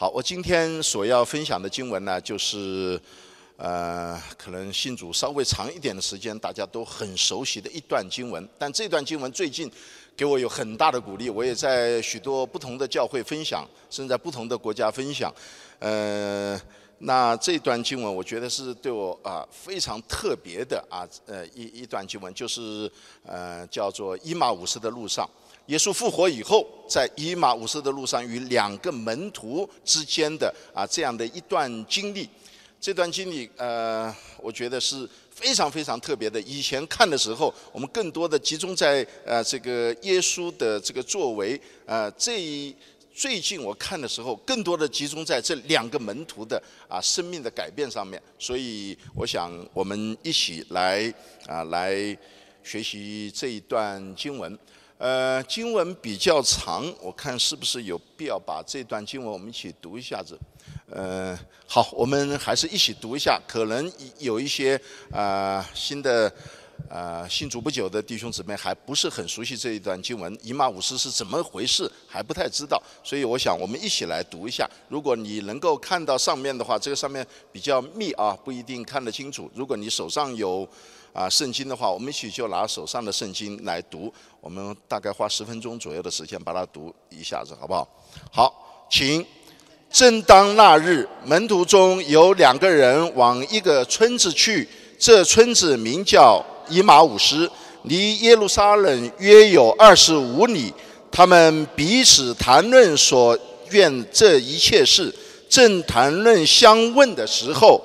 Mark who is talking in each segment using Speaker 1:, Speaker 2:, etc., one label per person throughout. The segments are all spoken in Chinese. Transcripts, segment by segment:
Speaker 1: 好，我今天所要分享的经文呢，就是呃，可能信主稍微长一点的时间，大家都很熟悉的一段经文。但这段经文最近给我有很大的鼓励，我也在许多不同的教会分享，甚至在不同的国家分享。呃，那这段经文，我觉得是对我啊非常特别的啊，呃一一段经文，就是呃叫做伊马五斯的路上。耶稣复活以后，在以马五斯的路上与两个门徒之间的啊这样的一段经历，这段经历呃，我觉得是非常非常特别的。以前看的时候，我们更多的集中在呃这个耶稣的这个作为，呃这最近我看的时候，更多的集中在这两个门徒的啊生命的改变上面。所以我想我们一起来啊来学习这一段经文。呃，经文比较长，我看是不是有必要把这段经文我们一起读一下子？呃，好，我们还是一起读一下。可能有一些啊新的啊信主不久的弟兄姊妹还不是很熟悉这一段经文，以马五斯是怎么回事还不太知道，所以我想我们一起来读一下。如果你能够看到上面的话，这个上面比较密啊，不一定看得清楚。如果你手上有。啊，圣经的话，我们一起就拿手上的圣经来读。我们大概花十分钟左右的时间把它读一下子，好不好？好，请。正当那日，门徒中有两个人往一个村子去，这村子名叫以马五斯，离耶路撒冷约有二十五里。他们彼此谈论所愿这一切事，正谈论相问的时候，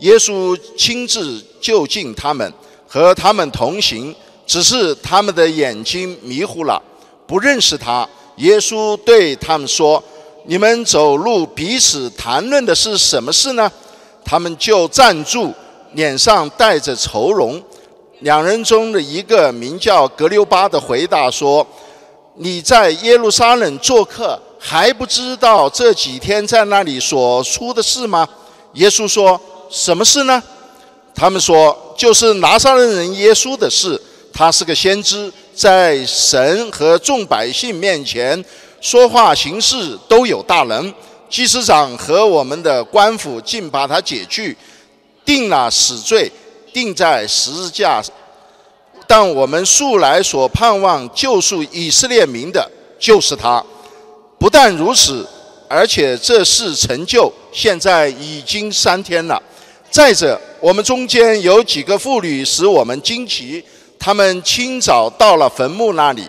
Speaker 1: 耶稣亲自就近他们。和他们同行，只是他们的眼睛迷糊了，不认识他。耶稣对他们说：“你们走路彼此谈论的是什么事呢？”他们就站住，脸上带着愁容。两人中的一个名叫格留巴的回答说：“你在耶路撒冷做客，还不知道这几天在那里所出的事吗？”耶稣说：“什么事呢？”他们说。就是拿撒勒人耶稣的事，他是个先知，在神和众百姓面前说话行事都有大能。祭司长和我们的官府竟把他解去，定了死罪，定在十字架。但我们素来所盼望救赎以色列民的，就是他。不但如此，而且这事成就，现在已经三天了。再者，我们中间有几个妇女使我们惊奇，他们清早到了坟墓那里，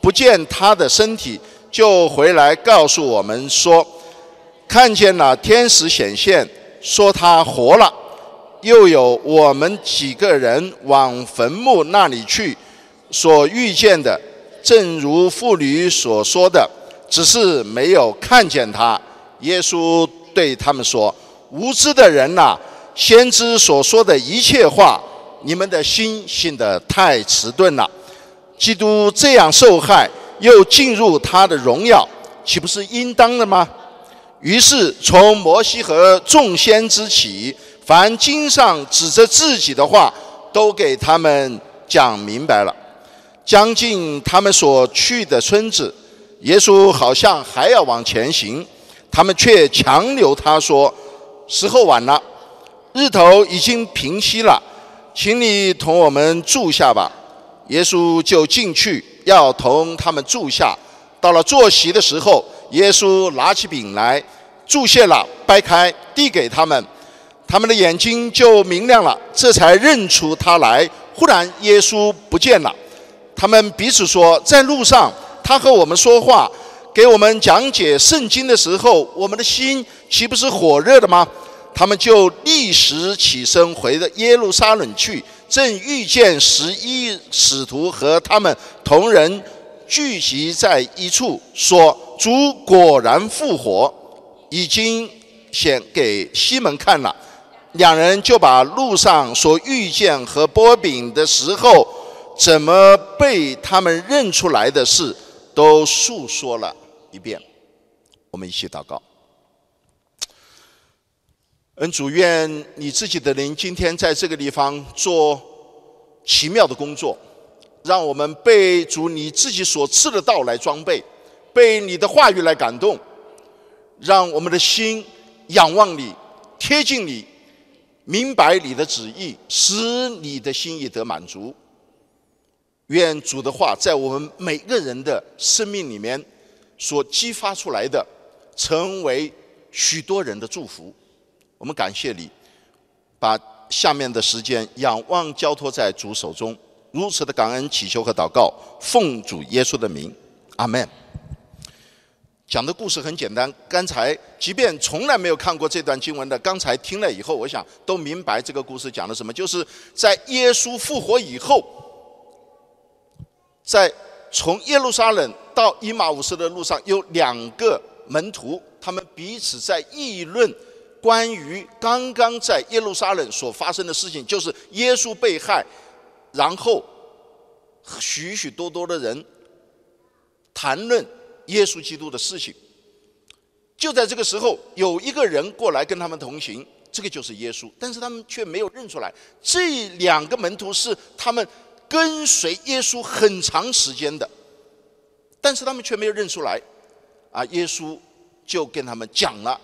Speaker 1: 不见他的身体，就回来告诉我们说，看见了天使显现，说他活了。又有我们几个人往坟墓那里去，所遇见的，正如妇女所说的，只是没有看见他。耶稣对他们说：“无知的人呐！”先知所说的一切话，你们的心信得太迟钝了。基督这样受害，又进入他的荣耀，岂不是应当的吗？于是从摩西和众先知起，凡经上指着自己的话，都给他们讲明白了。将近他们所去的村子，耶稣好像还要往前行，他们却强留他说：“时候晚了。”日头已经平息了，请你同我们住下吧。耶稣就进去要同他们住下。到了坐席的时候，耶稣拿起饼来，注谢了，掰开，递给他们。他们的眼睛就明亮了，这才认出他来。忽然，耶稣不见了。他们彼此说：“在路上，他和我们说话，给我们讲解圣经的时候，我们的心岂不是火热的吗？”他们就立时起身回到耶路撒冷去，正遇见十一使徒和他们同人聚集在一处，说：“主果然复活，已经显给西门看了。”两人就把路上所遇见和波饼的时候，怎么被他们认出来的事，都述说了一遍。我们一起祷告。恩主，愿你自己的灵今天在这个地方做奇妙的工作，让我们被主你自己所赐的道来装备，被你的话语来感动，让我们的心仰望你，贴近你，明白你的旨意，使你的心意得满足。愿主的话在我们每个人的生命里面所激发出来的，成为许多人的祝福。我们感谢你，把下面的时间仰望交托在主手中，如此的感恩祈求和祷告，奉主耶稣的名，阿门。讲的故事很简单，刚才即便从来没有看过这段经文的，刚才听了以后，我想都明白这个故事讲的什么，就是在耶稣复活以后，在从耶路撒冷到伊马五斯的路上，有两个门徒，他们彼此在议论关于刚刚在耶路撒冷所发生的事情，就是耶稣被害，然后许许多多的人谈论。耶稣基督的事情，就在这个时候，有一个人过来跟他们同行，这个就是耶稣，但是他们却没有认出来。这两个门徒是他们跟随耶稣很长时间的，但是他们却没有认出来。啊，耶稣就跟他们讲了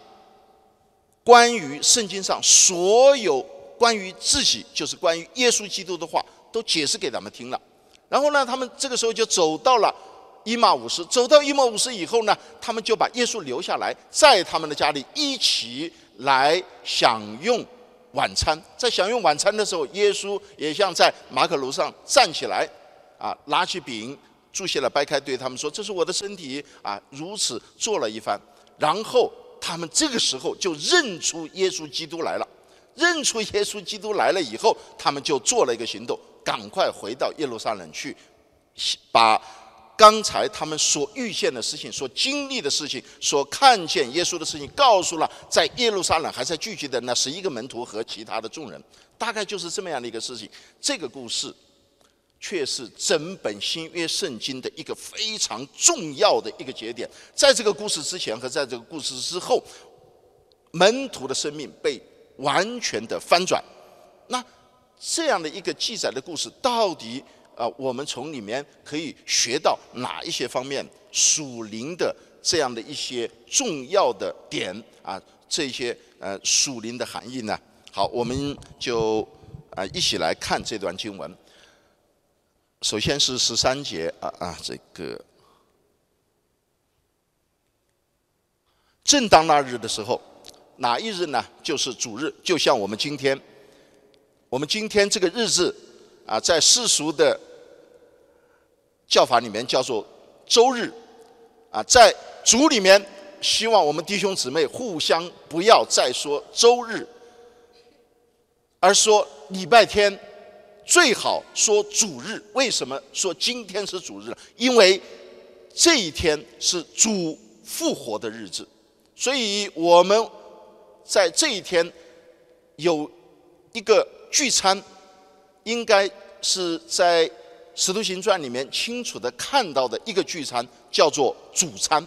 Speaker 1: 关于圣经上所有关于自己，就是关于耶稣基督的话，都解释给他们听了。然后呢，他们这个时候就走到了。伊马五斯走到伊马五斯以后呢，他们就把耶稣留下来，在他们的家里一起来享用晚餐。在享用晚餐的时候，耶稣也像在马可楼上站起来，啊，拿起饼，注谢了，掰开，对他们说：“这是我的身体。”啊，如此做了一番，然后他们这个时候就认出耶稣基督来了。认出耶稣基督来了以后，他们就做了一个行动，赶快回到耶路撒冷去，把。刚才他们所遇见的事情、所经历的事情、所看见耶稣的事情，告诉了在耶路撒冷还在聚集的那十一个门徒和其他的众人，大概就是这么样的一个事情。这个故事却是整本新约圣经的一个非常重要的一个节点。在这个故事之前和在这个故事之后，门徒的生命被完全的翻转。那这样的一个记载的故事，到底？啊，我们从里面可以学到哪一些方面属灵的这样的一些重要的点啊？这些呃属灵的含义呢？好，我们就啊一起来看这段经文。首先是十三节啊啊，这个正当那日的时候，哪一日呢？就是主日，就像我们今天，我们今天这个日子。啊，在世俗的叫法里面叫做周日，啊，在主里面，希望我们弟兄姊妹互相不要再说周日，而说礼拜天，最好说主日。为什么说今天是主日？因为这一天是主复活的日子，所以我们在这一天有一个聚餐。应该是在《使徒行传》里面清楚的看到的一个聚餐，叫做主餐，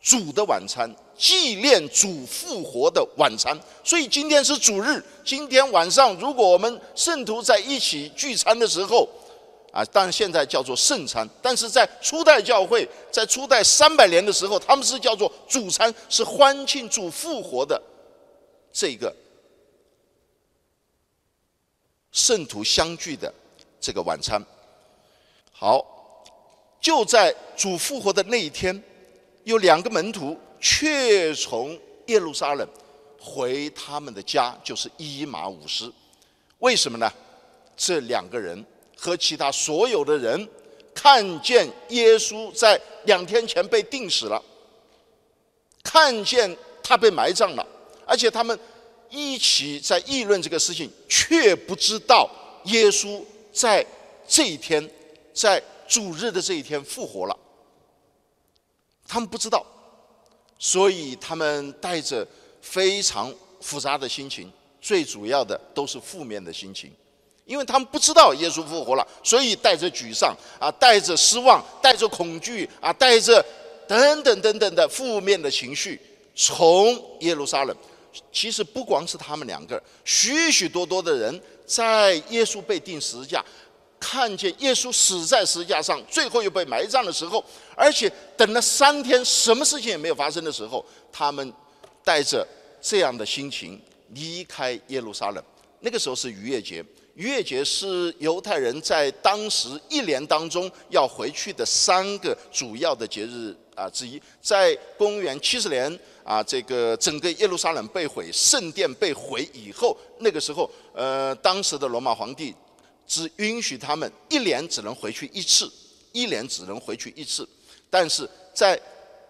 Speaker 1: 主的晚餐，纪念主复活的晚餐。所以今天是主日，今天晚上如果我们圣徒在一起聚餐的时候，啊，当然现在叫做圣餐，但是在初代教会，在初代三百年的时候，他们是叫做主餐，是欢庆主复活的这个。圣徒相聚的这个晚餐，好，就在主复活的那一天，有两个门徒却从耶路撒冷回他们的家，就是伊马五斯。为什么呢？这两个人和其他所有的人看见耶稣在两天前被钉死了，看见他被埋葬了，而且他们。一起在议论这个事情，却不知道耶稣在这一天，在主日的这一天复活了。他们不知道，所以他们带着非常复杂的心情，最主要的都是负面的心情，因为他们不知道耶稣复活了，所以带着沮丧啊，带着失望，带着恐惧啊，带着等等等等的负面的情绪，从耶路撒冷。其实不光是他们两个，许许多多的人在耶稣被钉十字架，看见耶稣死在十字架上，最后又被埋葬的时候，而且等了三天，什么事情也没有发生的时候，他们带着这样的心情离开耶路撒冷。那个时候是逾越节，逾越节是犹太人在当时一年当中要回去的三个主要的节日啊之一。在公元七十年啊，这个整个耶路撒冷被毁，圣殿被毁以后，那个时候，呃，当时的罗马皇帝只允许他们一年只能回去一次，一年只能回去一次，但是在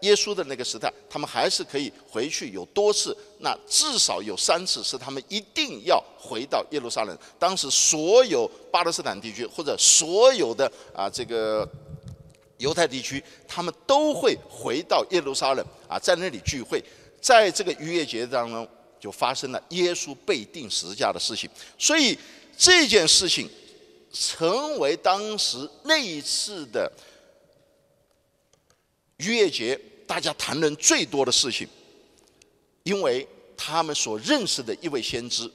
Speaker 1: 耶稣的那个时代，他们还是可以回去有多次，那至少有三次是他们一定要回到耶路撒冷。当时所有巴勒斯坦地区或者所有的啊这个犹太地区，他们都会回到耶路撒冷啊，在那里聚会。在这个逾越节当中，就发生了耶稣被钉十字架的事情。所以这件事情成为当时那一次的逾越节。大家谈论最多的事情，因为他们所认识的一位先知，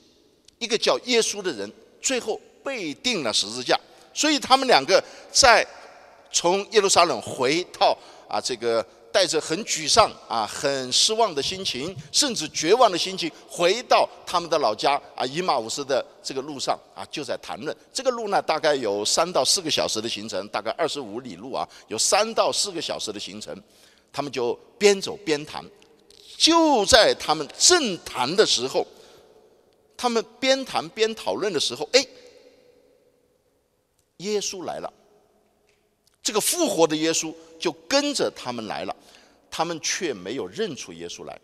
Speaker 1: 一个叫耶稣的人，最后被钉了十字架，所以他们两个在从耶路撒冷回到啊这个带着很沮丧啊很失望的心情，甚至绝望的心情，回到他们的老家啊以马五斯的这个路上啊就在谈论这个路呢，大概有三到四个小时的行程，大概二十五里路啊，有三到四个小时的行程。他们就边走边谈，就在他们正谈的时候，他们边谈边讨论的时候，哎，耶稣来了，这个复活的耶稣就跟着他们来了，他们却没有认出耶稣来，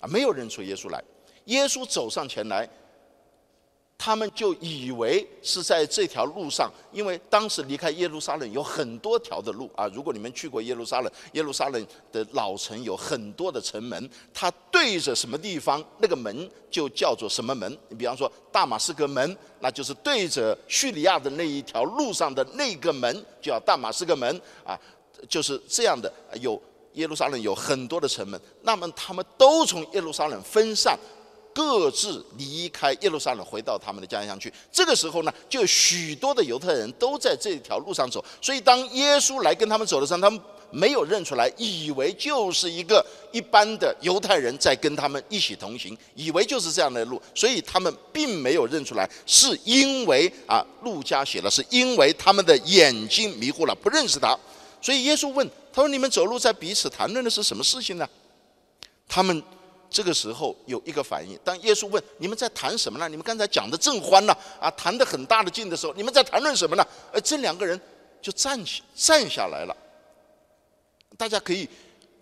Speaker 1: 啊，没有认出耶稣来，耶稣走上前来。他们就以为是在这条路上，因为当时离开耶路撒冷有很多条的路啊。如果你们去过耶路撒冷，耶路撒冷的老城有很多的城门，它对着什么地方，那个门就叫做什么门。你比方说大马士革门，那就是对着叙利亚的那一条路上的那个门，叫大马士革门啊，就是这样的。有耶路撒冷有很多的城门，那么他们都从耶路撒冷分散。各自离开耶路撒冷，回到他们的家乡去。这个时候呢，就许多的犹太人都在这条路上走。所以，当耶稣来跟他们走的时候，他们没有认出来，以为就是一个一般的犹太人在跟他们一起同行，以为就是这样的路。所以，他们并没有认出来，是因为啊，路加写了，是因为他们的眼睛迷糊了，不认识他。所以，耶稣问他说：“你们走路在彼此谈论的是什么事情呢？”他们。这个时候有一个反应，当耶稣问你们在谈什么呢？你们刚才讲的正欢呢，啊，谈的很大的劲的时候，你们在谈论什么呢？而这两个人就站起站下来了。大家可以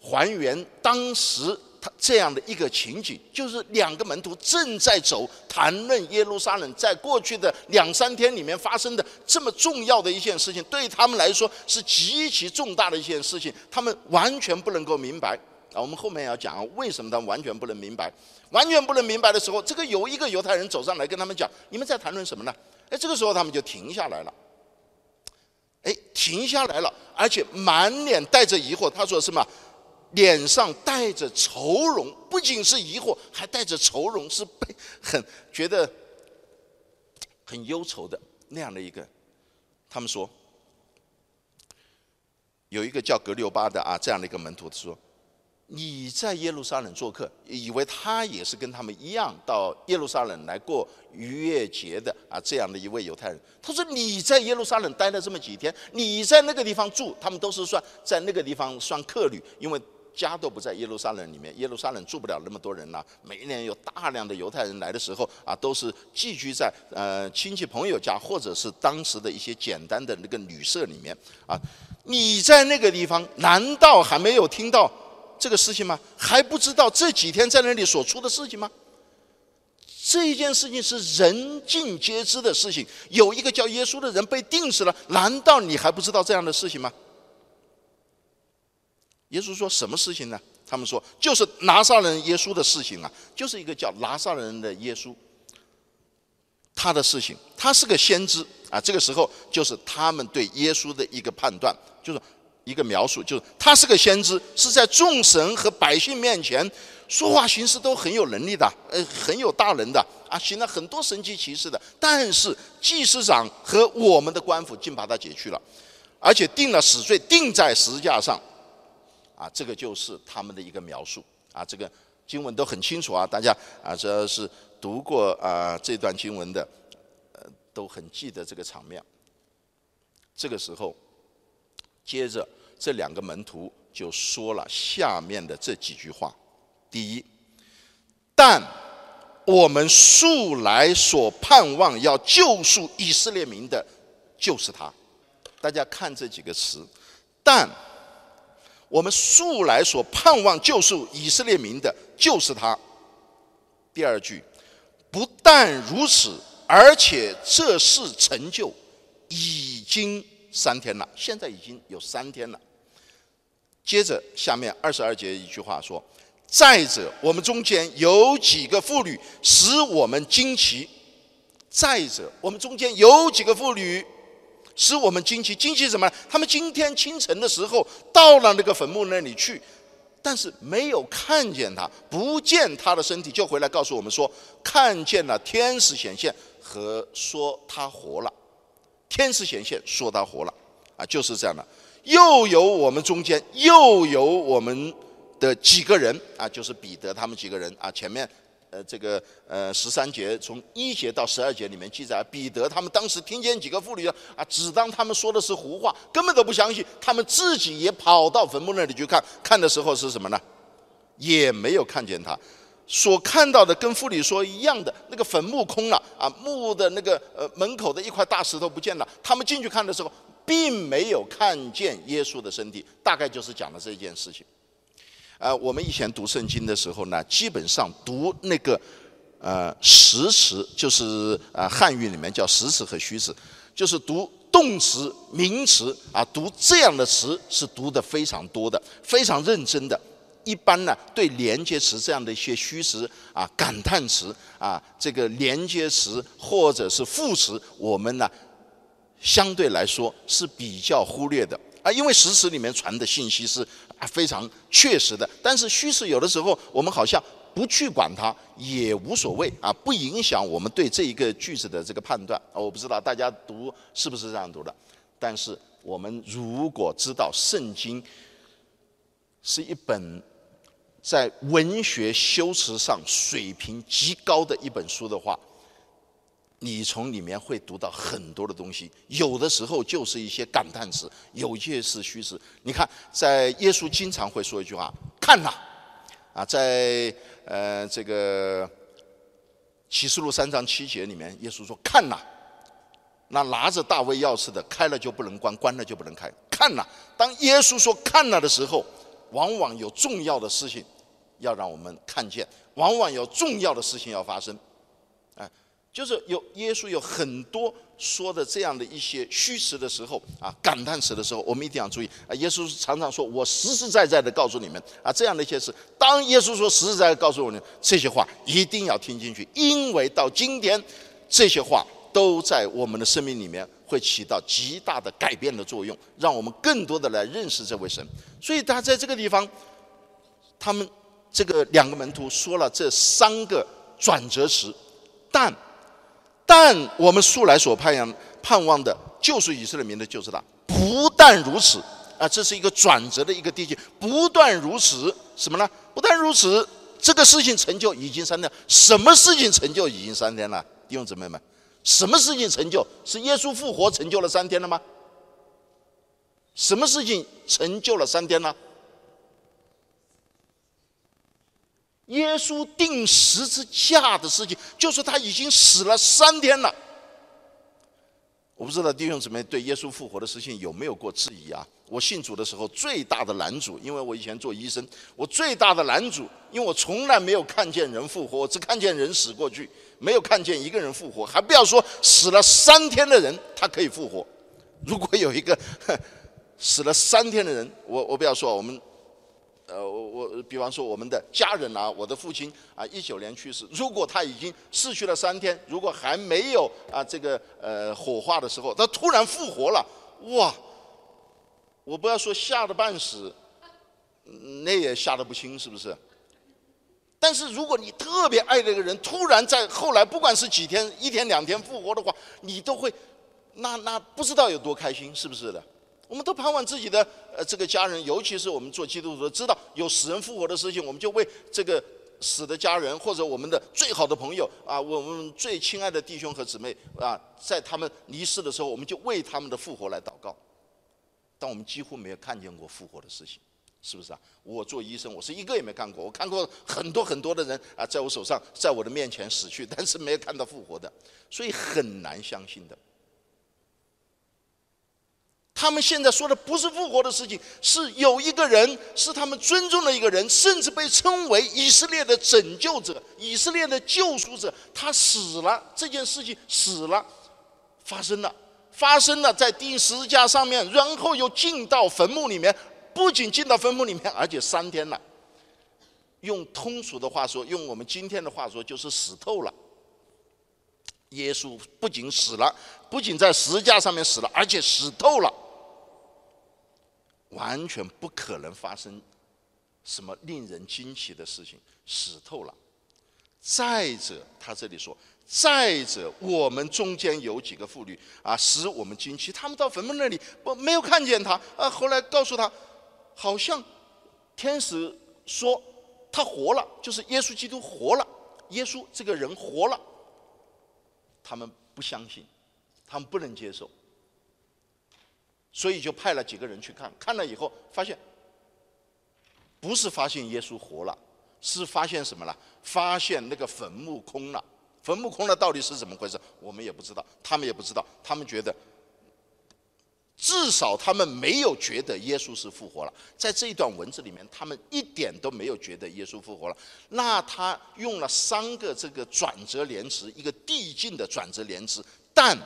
Speaker 1: 还原当时他这样的一个情景，就是两个门徒正在走，谈论耶路撒冷在过去的两三天里面发生的这么重要的一件事情，对他们来说是极其重大的一件事情，他们完全不能够明白。啊，我们后面要讲为什么他完全不能明白，完全不能明白的时候，这个有一个犹太人走上来跟他们讲：“你们在谈论什么呢？”哎，这个时候他们就停下来了。哎，停下来了，而且满脸带着疑惑。他说什么？脸上带着愁容，不仅是疑惑，还带着愁容，是被很觉得很忧愁的那样的一个。他们说，有一个叫格留巴的啊，这样的一个门徒说。你在耶路撒冷做客，以为他也是跟他们一样到耶路撒冷来过逾越节的啊？这样的一位犹太人，他说：“你在耶路撒冷待了这么几天，你在那个地方住，他们都是算在那个地方算客旅，因为家都不在耶路撒冷里面，耶路撒冷住不了那么多人了。每一年有大量的犹太人来的时候啊，都是寄居在呃亲戚朋友家，或者是当时的一些简单的那个旅社里面啊。你在那个地方，难道还没有听到？”这个事情吗？还不知道这几天在那里所出的事情吗？这一件事情是人尽皆知的事情。有一个叫耶稣的人被定死了，难道你还不知道这样的事情吗？耶稣说什么事情呢？他们说就是拿撒勒耶稣的事情啊，就是一个叫拿撒人的耶稣，他的事情，他是个先知啊。这个时候就是他们对耶稣的一个判断，就是。一个描述，就是他是个先知，是在众神和百姓面前说话行事都很有能力的，呃，很有大能的啊，行了很多神迹奇事的，但是祭司长和我们的官府竟把他解去了，而且定了死罪，定在十字架上。啊，这个就是他们的一个描述啊，这个经文都很清楚啊，大家啊，只要是读过啊这段经文的，呃，都很记得这个场面。这个时候，接着这两个门徒就说了下面的这几句话：第一，但我们素来所盼望要救赎以色列民的，就是他。大家看这几个词，但。我们素来所盼望救赎以色列民的，就是他。第二句，不但如此，而且这事成就已经三天了，现在已经有三天了。接着下面二十二节一句话说：“再者，我们中间有几个妇女使我们惊奇。再者，我们中间有几个妇女。”使我们惊奇，惊奇什么？他们今天清晨的时候到了那个坟墓那里去，但是没有看见他，不见他的身体，就回来告诉我们说，看见了天使显现和说他活了。天使显现说他活了，啊，就是这样的。又有我们中间又有我们的几个人啊，就是彼得他们几个人啊，前面。呃，这个呃十三节从一节到十二节里面记载，彼得他们当时听见几个妇女啊，只当他们说的是胡话，根本都不相信。他们自己也跑到坟墓那里去看，看的时候是什么呢？也没有看见他，所看到的跟妇女说一样的，那个坟墓空了啊，墓的那个呃门口的一块大石头不见了。他们进去看的时候，并没有看见耶稣的身体，大概就是讲了这件事情。呃，我们以前读圣经的时候呢，基本上读那个呃实词，就是呃汉语里面叫实词和虚词，就是读动词、名词啊，读这样的词是读的非常多的，非常认真的。一般呢，对连接词这样的一些虚词啊、感叹词啊、这个连接词或者是副词，我们呢相对来说是比较忽略的。啊，因为实词里面传的信息是啊非常确实的，但是虚词有的时候我们好像不去管它也无所谓啊，不影响我们对这一个句子的这个判断啊。我不知道大家读是不是这样读的，但是我们如果知道圣经是一本在文学修辞上水平极高的一本书的话。你从里面会读到很多的东西，有的时候就是一些感叹词，有些是虚词。你看，在耶稣经常会说一句话：“看呐！”啊，在呃这个启示录三章七节里面，耶稣说：“看呐！”那拿着大卫钥匙的，开了就不能关，关了就不能开。看呐！当耶稣说“看了”的时候，往往有重要的事情要让我们看见，往往有重要的事情要发生。哎就是有耶稣有很多说的这样的一些虚词的时候啊，感叹词的时候，我们一定要注意啊。耶稣常常说：“我实实在在的告诉你们啊，这样的一些事。”当耶稣说实实在在告诉我们这些话，一定要听进去，因为到今天，这些话都在我们的生命里面会起到极大的改变的作用，让我们更多的来认识这位神。所以他在这个地方，他们这个两个门徒说了这三个转折词，但。但我们素来所盼望盼望的，就是以色列民的，就是他。不但如此啊，这是一个转折的一个地区。不但如此，什么呢？不但如此，这个事情成就已经三天。什么事情成就已经三天了？弟兄姊妹们，什么事情成就？是耶稣复活成就了三天了吗？什么事情成就了三天呢？耶稣定十字架的事情，就是他已经死了三天了。我不知道弟兄姊妹对耶稣复活的事情有没有过质疑啊？我信主的时候最大的拦阻，因为我以前做医生，我最大的拦阻，因为我从来没有看见人复活，我只看见人死过去，没有看见一个人复活，还不要说死了三天的人他可以复活。如果有一个 死了三天的人，我我不要说我们。呃，我我比方说我们的家人啊，我的父亲啊，一九年去世。如果他已经逝去了三天，如果还没有啊这个呃火化的时候，他突然复活了，哇！我不要说吓得半死，那也吓得不轻，是不是？但是如果你特别爱这个人，突然在后来，不管是几天、一天、两天复活的话，你都会，那那不知道有多开心，是不是的？我们都盼望自己的呃这个家人，尤其是我们做基督徒，知道有死人复活的事情，我们就为这个死的家人或者我们的最好的朋友啊，我们最亲爱的弟兄和姊妹啊，在他们离世的时候，我们就为他们的复活来祷告。但我们几乎没有看见过复活的事情。是不是啊？我做医生，我是一个也没看过。我看过很多很多的人啊，在我手上，在我的面前死去，但是没有看到复活的，所以很难相信的。他们现在说的不是复活的事情，是有一个人是他们尊重的一个人，甚至被称为以色列的拯救者、以色列的救赎者。他死了，这件事情死了，发生了，发生了在第十字架上面，然后又进到坟墓里面。不仅进到坟墓里面，而且三天了。用通俗的话说，用我们今天的话说，就是死透了。耶稣不仅死了，不仅在十字架上面死了，而且死透了，完全不可能发生什么令人惊奇的事情，死透了。再者，他这里说，再者，我们中间有几个妇女啊，使我们惊奇。他们到坟墓那里，不没有看见他啊，后来告诉他。好像天使说他活了，就是耶稣基督活了，耶稣这个人活了。他们不相信，他们不能接受，所以就派了几个人去看，看了以后发现，不是发现耶稣活了，是发现什么了？发现那个坟墓空了。坟墓空了到底是怎么回事？我们也不知道，他们也不知道，他们觉得。至少他们没有觉得耶稣是复活了，在这一段文字里面，他们一点都没有觉得耶稣复活了。那他用了三个这个转折连词，一个递进的转折连词，但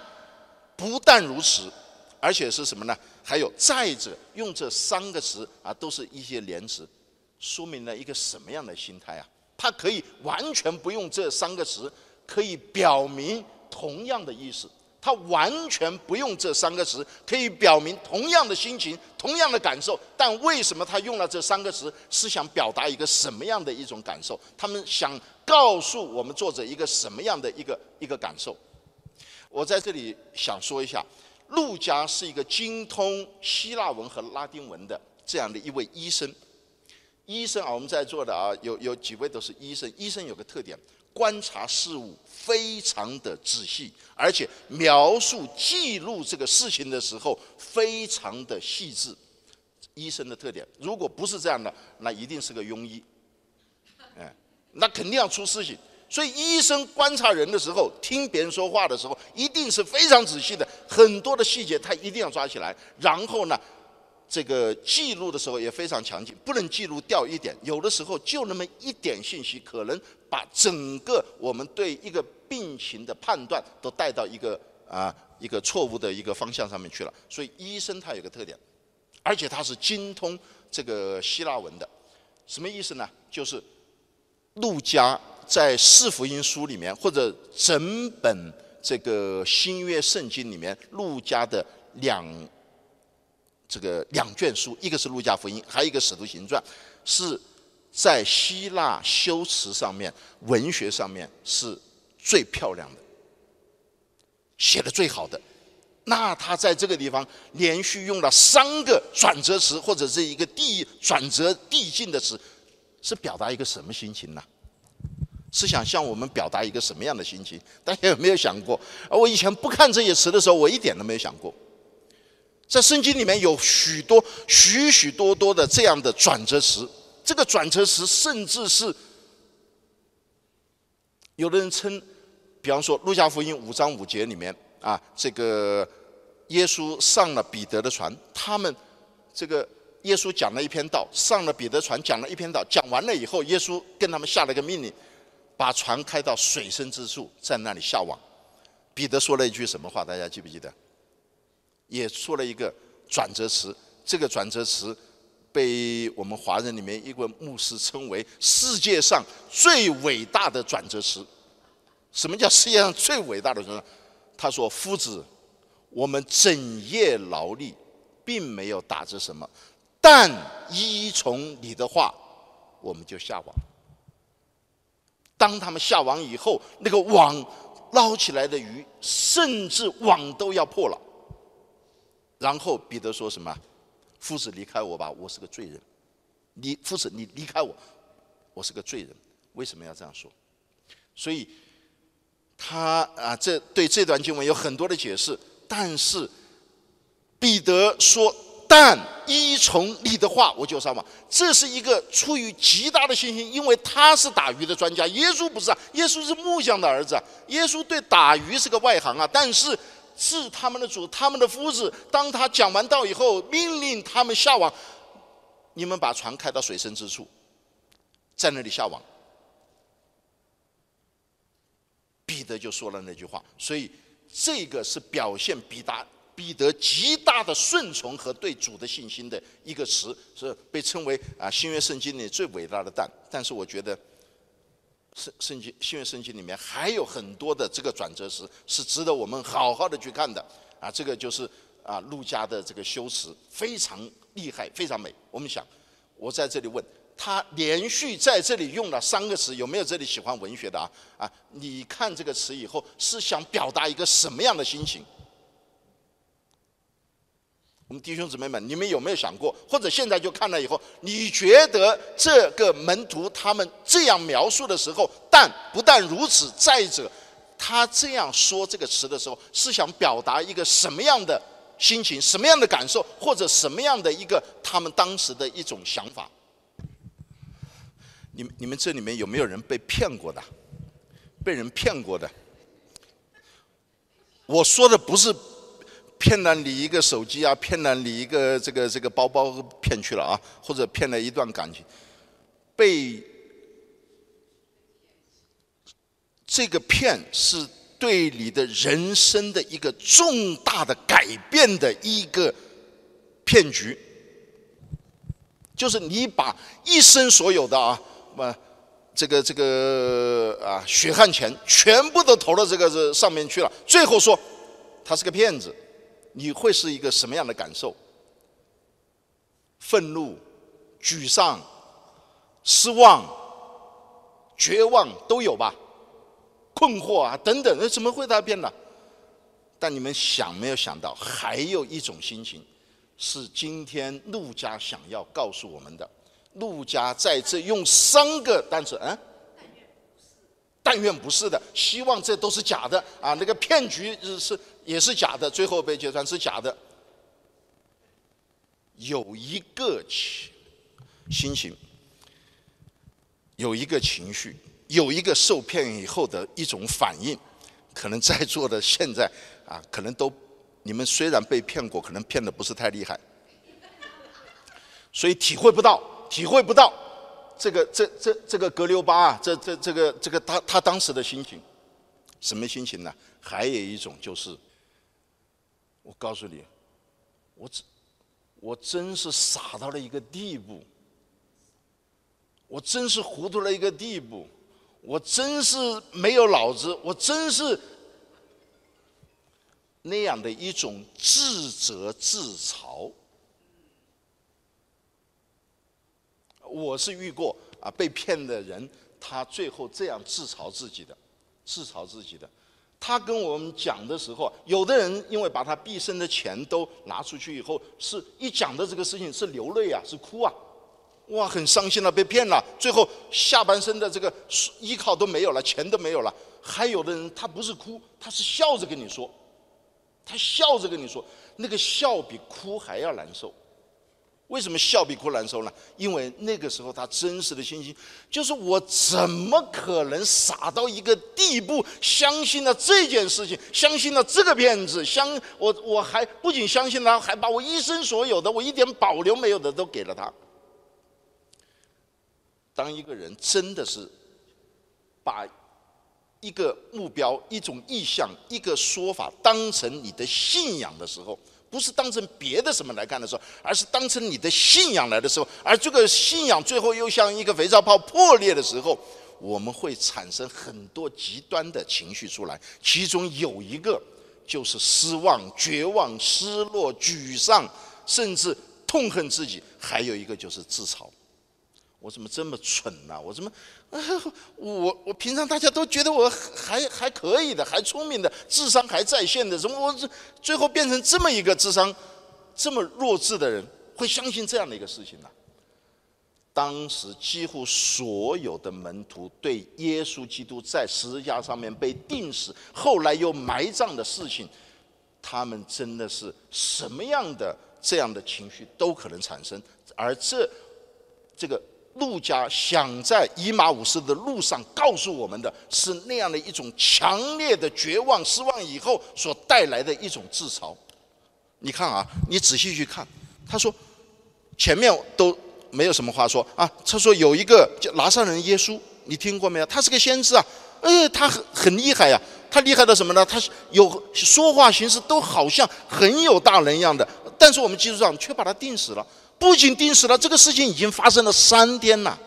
Speaker 1: 不但如此，而且是什么呢？还有再者，用这三个词啊，都是一些连词，说明了一个什么样的心态啊？他可以完全不用这三个词，可以表明同样的意思。他完全不用这三个词，可以表明同样的心情、同样的感受。但为什么他用了这三个词？是想表达一个什么样的一种感受？他们想告诉我们作者一个什么样的一个一个感受？我在这里想说一下，陆家是一个精通希腊文和拉丁文的这样的一位医生。医生啊，我们在座的啊，有有几位都是医生。医生有个特点。观察事物非常的仔细，而且描述记录这个事情的时候非常的细致。医生的特点，如果不是这样的，那一定是个庸医，哎，那肯定要出事情。所以医生观察人的时候，听别人说话的时候，一定是非常仔细的，很多的细节他一定要抓起来。然后呢，这个记录的时候也非常强劲，不能记录掉一点。有的时候就那么一点信息，可能。把整个我们对一个病情的判断都带到一个啊一个错误的一个方向上面去了。所以医生他有个特点，而且他是精通这个希腊文的。什么意思呢？就是路加在四福音书里面，或者整本这个新约圣经里面，路加的两这个两卷书，一个是路加福音，还有一个使徒行传，是。在希腊修辞上面、文学上面是最漂亮的，写的最好的。那他在这个地方连续用了三个转折词，或者是一个递转折递进的词，是表达一个什么心情呢？是想向我们表达一个什么样的心情？大家有没有想过？而我以前不看这些词的时候，我一点都没有想过。在圣经里面有许多、许许多多的这样的转折词。这个转折词，甚至是有的人称，比方说《路加福音》五章五节里面啊，这个耶稣上了彼得的船，他们这个耶稣讲了一篇道，上了彼得船讲了一篇道，讲完了以后，耶稣跟他们下了个命令，把船开到水深之处，在那里下网。彼得说了一句什么话？大家记不记得？也说了一个转折词，这个转折词。被我们华人里面一个牧师称为世界上最伟大的转折词。什么叫世界上最伟大的人？他说：“夫子，我们整夜劳力，并没有打着什么，但依从你的话，我们就下网。”当他们下网以后，那个网捞起来的鱼，甚至网都要破了。然后彼得说什么？夫子离开我吧，我是个罪人。你夫子，你离开我，我是个罪人。为什么要这样说？所以他啊，这对这段经文有很多的解释。但是彼得说。但依从你的话，我就上网。这是一个出于极大的信心，因为他是打鱼的专家，耶稣不是啊，耶稣是木匠的儿子，耶稣对打鱼是个外行啊。但是是他们的主，他们的夫子，当他讲完道以后，命令他们下网，你们把船开到水深之处，在那里下网。彼得就说了那句话，所以这个是表现彼得。彼得极大的顺从和对主的信心的一个词，是被称为啊新约圣经里最伟大的蛋。但是我觉得圣圣经新约圣经里面还有很多的这个转折词是值得我们好好的去看的啊。这个就是啊路加的这个修辞非常厉害，非常美。我们想，我在这里问他连续在这里用了三个词，有没有这里喜欢文学的啊？啊，你看这个词以后是想表达一个什么样的心情？我们弟兄姊妹们，你们有没有想过，或者现在就看了以后，你觉得这个门徒他们这样描述的时候，但不但如此，再者，他这样说这个词的时候，是想表达一个什么样的心情、什么样的感受，或者什么样的一个他们当时的一种想法？你们你们这里面有没有人被骗过的？被人骗过的？我说的不是。骗了你一个手机啊，骗了你一个这个这个包包骗去了啊，或者骗了一段感情，被这个骗是对你的人生的一个重大的改变的一个骗局，就是你把一生所有的啊，么这个这个啊血汗钱全部都投到这个这上面去了，最后说他是个骗子。你会是一个什么样的感受？愤怒、沮丧、失望、绝望都有吧？困惑啊，等等，那怎么会他变了？但你们想没有想到，还有一种心情，是今天陆家想要告诉我们的。陆家在这用三个单词，嗯，但愿不是的，希望这都是假的啊！那个骗局是。也是假的，最后被揭穿是假的。有一个情心情，有一个情绪，有一个受骗以后的一种反应，可能在座的现在啊，可能都你们虽然被骗过，可能骗的不是太厉害，所以体会不到，体会不到这个这这这个格留巴啊，这这这个这个他他当时的心情，什么心情呢？还有一种就是。我告诉你，我真我真是傻到了一个地步，我真是糊涂了一个地步，我真是没有脑子，我真是那样的一种自责自嘲。我是遇过啊，被骗的人，他最后这样自嘲自己的，自嘲自己的。他跟我们讲的时候，有的人因为把他毕生的钱都拿出去以后，是一讲的这个事情是流泪啊，是哭啊，哇，很伤心了，被骗了，最后下半身的这个依靠都没有了，钱都没有了。还有的人他不是哭，他是笑着跟你说，他笑着跟你说，那个笑比哭还要难受。为什么笑比哭难受呢？因为那个时候他真实的心情就是我怎么可能傻到一个地步，相信了这件事情，相信了这个骗子，相我我还不仅相信他，还把我一生所有的，我一点保留没有的都给了他。当一个人真的是把一个目标、一种意向、一个说法当成你的信仰的时候。不是当成别的什么来看的时候，而是当成你的信仰来的时候，而这个信仰最后又像一个肥皂泡破裂的时候，我们会产生很多极端的情绪出来，其中有一个就是失望、绝望、失落、沮丧，甚至痛恨自己；还有一个就是自嘲。我怎么这么蠢呢？我怎么，我我平常大家都觉得我还还可以的，还聪明的，智商还在线的，怎么我这最后变成这么一个智商这么弱智的人，会相信这样的一个事情呢？当时几乎所有的门徒对耶稣基督在十字架上面被钉死，后来又埋葬的事情，他们真的是什么样的这样的情绪都可能产生，而这这个。路加想在以马五斯的路上告诉我们的是那样的一种强烈的绝望、失望以后所带来的一种自嘲。你看啊，你仔细去看，他说前面都没有什么话说啊。他说有一个叫拿撒人耶稣，你听过没有？他是个先知啊，哎，他很很厉害呀。他厉害到什么呢？他有说话行事都好像很有大能一样的，但是我们基督上却把他定死了。不仅钉死了，这个事情已经发生了三天了，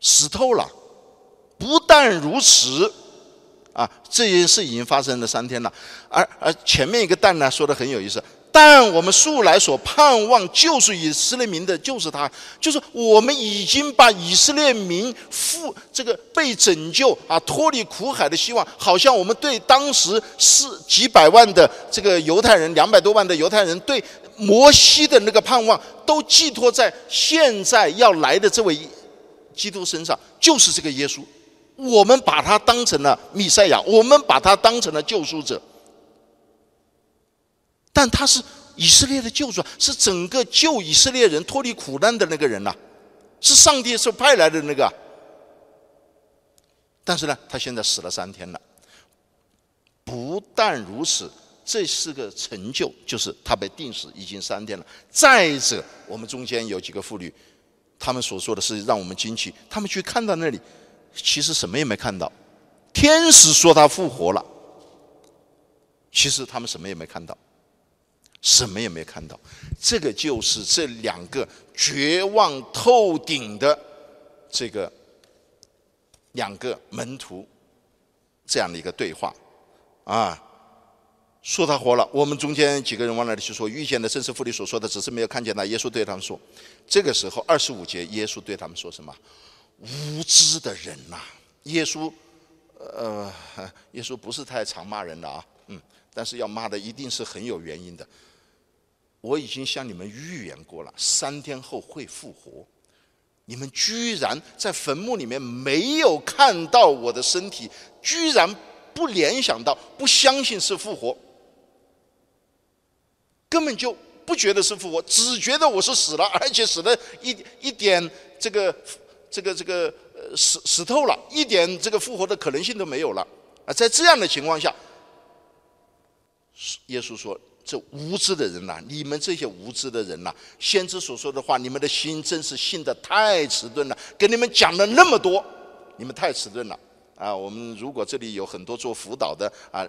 Speaker 1: 死透了。不但如此，啊，这件事已经发生了三天了。而而前面一个“蛋”呢，说的很有意思。但我们素来所盼望救赎以色列民的，就是他，就是我们已经把以色列民复这个被拯救啊，脱离苦海的希望，好像我们对当时是几百万的这个犹太人，两百多万的犹太人对。摩西的那个盼望都寄托在现在要来的这位基督身上，就是这个耶稣。我们把他当成了弥赛亚，我们把他当成了救赎者。但他是以色列的救主，是整个救以色列人脱离苦难的那个人呐，是上帝所派来的那个。但是呢，他现在死了三天了。不但如此。这是个成就，就是他被定死已经三天了。再者，我们中间有几个妇女，他们所说的是让我们惊奇。他们去看到那里，其实什么也没看到。天使说他复活了，其实他们什么也没看到，什么也没看到。这个就是这两个绝望透顶的这个两个门徒这样的一个对话啊。说他活了，我们中间几个人往那里去说？遇见的正是妇女所说的，只是没有看见他。耶稣对他们说：“这个时候，二十五节，耶稣对他们说什么？无知的人呐！耶稣，呃，耶稣不是太常骂人的啊，嗯，但是要骂的一定是很有原因的。我已经向你们预言过了，三天后会复活。你们居然在坟墓里面没有看到我的身体，居然不联想到，不相信是复活。”根本就不觉得是复活，只觉得我是死了，而且死了一一点这个这个这个呃死死透了，一点这个复活的可能性都没有了啊！在这样的情况下，耶稣说：“这无知的人呐，你们这些无知的人呐，先知所说的话，你们的心真是信的太迟钝了。跟你们讲了那么多，你们太迟钝了。”啊，我们如果这里有很多做辅导的啊，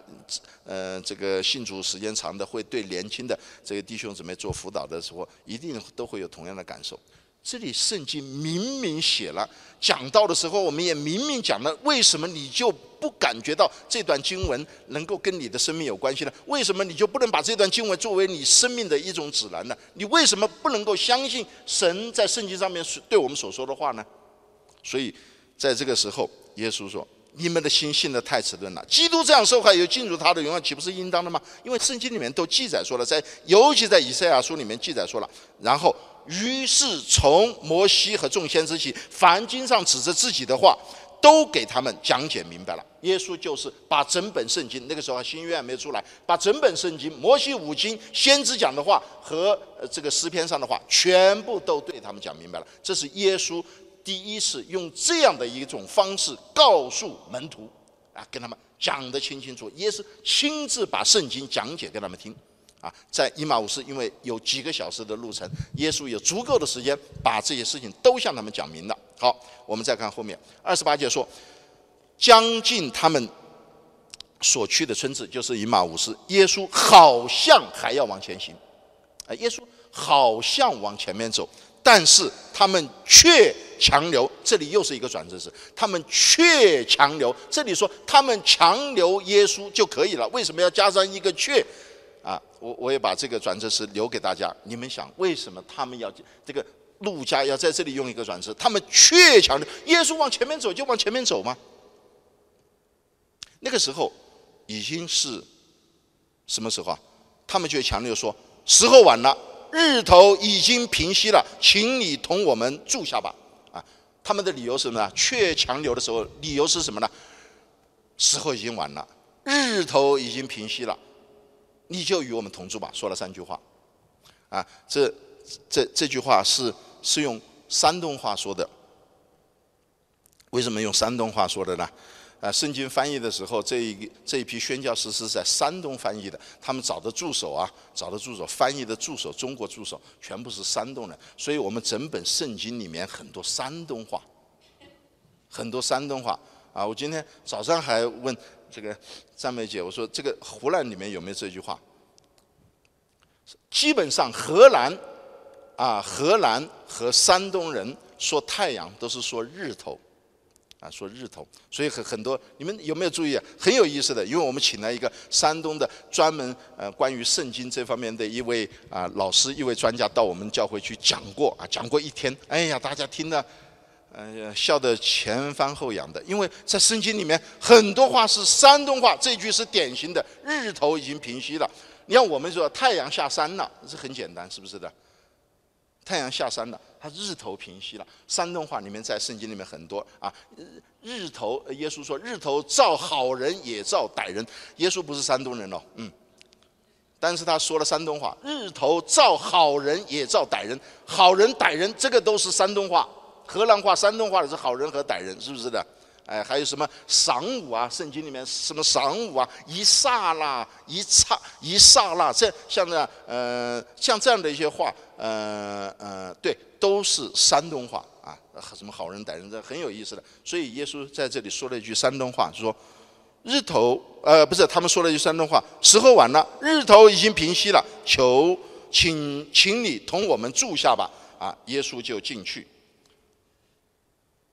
Speaker 1: 呃，这个信主时间长的，会对年轻的这个弟兄姊妹做辅导的时候，一定都会有同样的感受。这里圣经明明写了，讲到的时候，我们也明明讲了，为什么你就不感觉到这段经文能够跟你的生命有关系呢？为什么你就不能把这段经文作为你生命的一种指南呢？你为什么不能够相信神在圣经上面对我们所说的话呢？所以在这个时候，耶稣说。你们的心信的太迟钝了。基督这样受害，又进入他的荣耀，岂不是应当的吗？因为圣经里面都记载说了，在尤其在以赛亚书里面记载说了。然后，于是从摩西和众先知起，凡经上指着自己的话，都给他们讲解明白了。耶稣就是把整本圣经，那个时候新约还没出来，把整本圣经、摩西五经、先知讲的话和这个诗篇上的话，全部都对他们讲明白了。这是耶稣。第一次用这样的一种方式告诉门徒，啊，跟他们讲得清清楚，也是亲自把圣经讲解给他们听，啊，在伊马五斯，因为有几个小时的路程，耶稣有足够的时间把这些事情都向他们讲明了。好，我们再看后面二十八节说，将近他们所去的村子，就是伊马五斯，耶稣好像还要往前行，啊，耶稣好像往前面走。但是他们却强留，这里又是一个转折词。他们却强留，这里说他们强留耶稣就可以了。为什么要加上一个却？啊，我我也把这个转折词留给大家。你们想，为什么他们要这个路加要在这里用一个转折，他们却强留耶稣往前面走就往前面走吗？那个时候已经是什么时候啊？他们却强调说时候晚了，日头已经平息了，请你同我们住下吧。啊，他们的理由是什么呢？却强留的时候，理由是什么呢？时候已经晚了，日头已经平息了，你就与我们同住吧。说了三句话，啊，这这这句话是是用山东话说的。为什么用山东话说的呢？啊，圣经翻译的时候，这一这一批宣教师是在山东翻译的，他们找的助手啊，找的助手翻译的助手，中国助手全部是山东人，所以我们整本圣经里面很多山东话，很多山东话。啊，我今天早上还问这个张梅姐，我说这个湖南里面有没有这句话？基本上河南啊，河南和山东人说太阳都是说日头，啊，说日头。所以很很多，你们有没有注意啊？很有意思的，因为我们请了一个山东的专门呃关于圣经这方面的一位啊老师，一位专家到我们教会去讲过啊，讲过一天。哎呀，大家听的。呃，笑得前翻后仰的，因为在圣经里面很多话是山东话，这句是典型的。日头已经平息了，你看我们说太阳下山了，这很简单，是不是的？太阳下山了，他日头平息了。山东话里面在圣经里面很多啊，日头，耶稣说日头照好人也照歹人。耶稣不是山东人哦，嗯，但是他说了山东话，日头照好人也照歹人，好人歹人这个都是山东话。河南话、山东话的是好人和歹人，是不是的？哎，还有什么晌午啊？圣经里面什么晌午啊？一刹那、一刹、一刹那，这像这样，呃，像这样的一些话，呃呃，对，都是山东话啊。什么好人歹人，这很有意思的。所以耶稣在这里说了一句山东话，说：“日头，呃，不是，他们说了一句山东话，时候晚了，日头已经平息了，求请，请你同我们住下吧。”啊，耶稣就进去。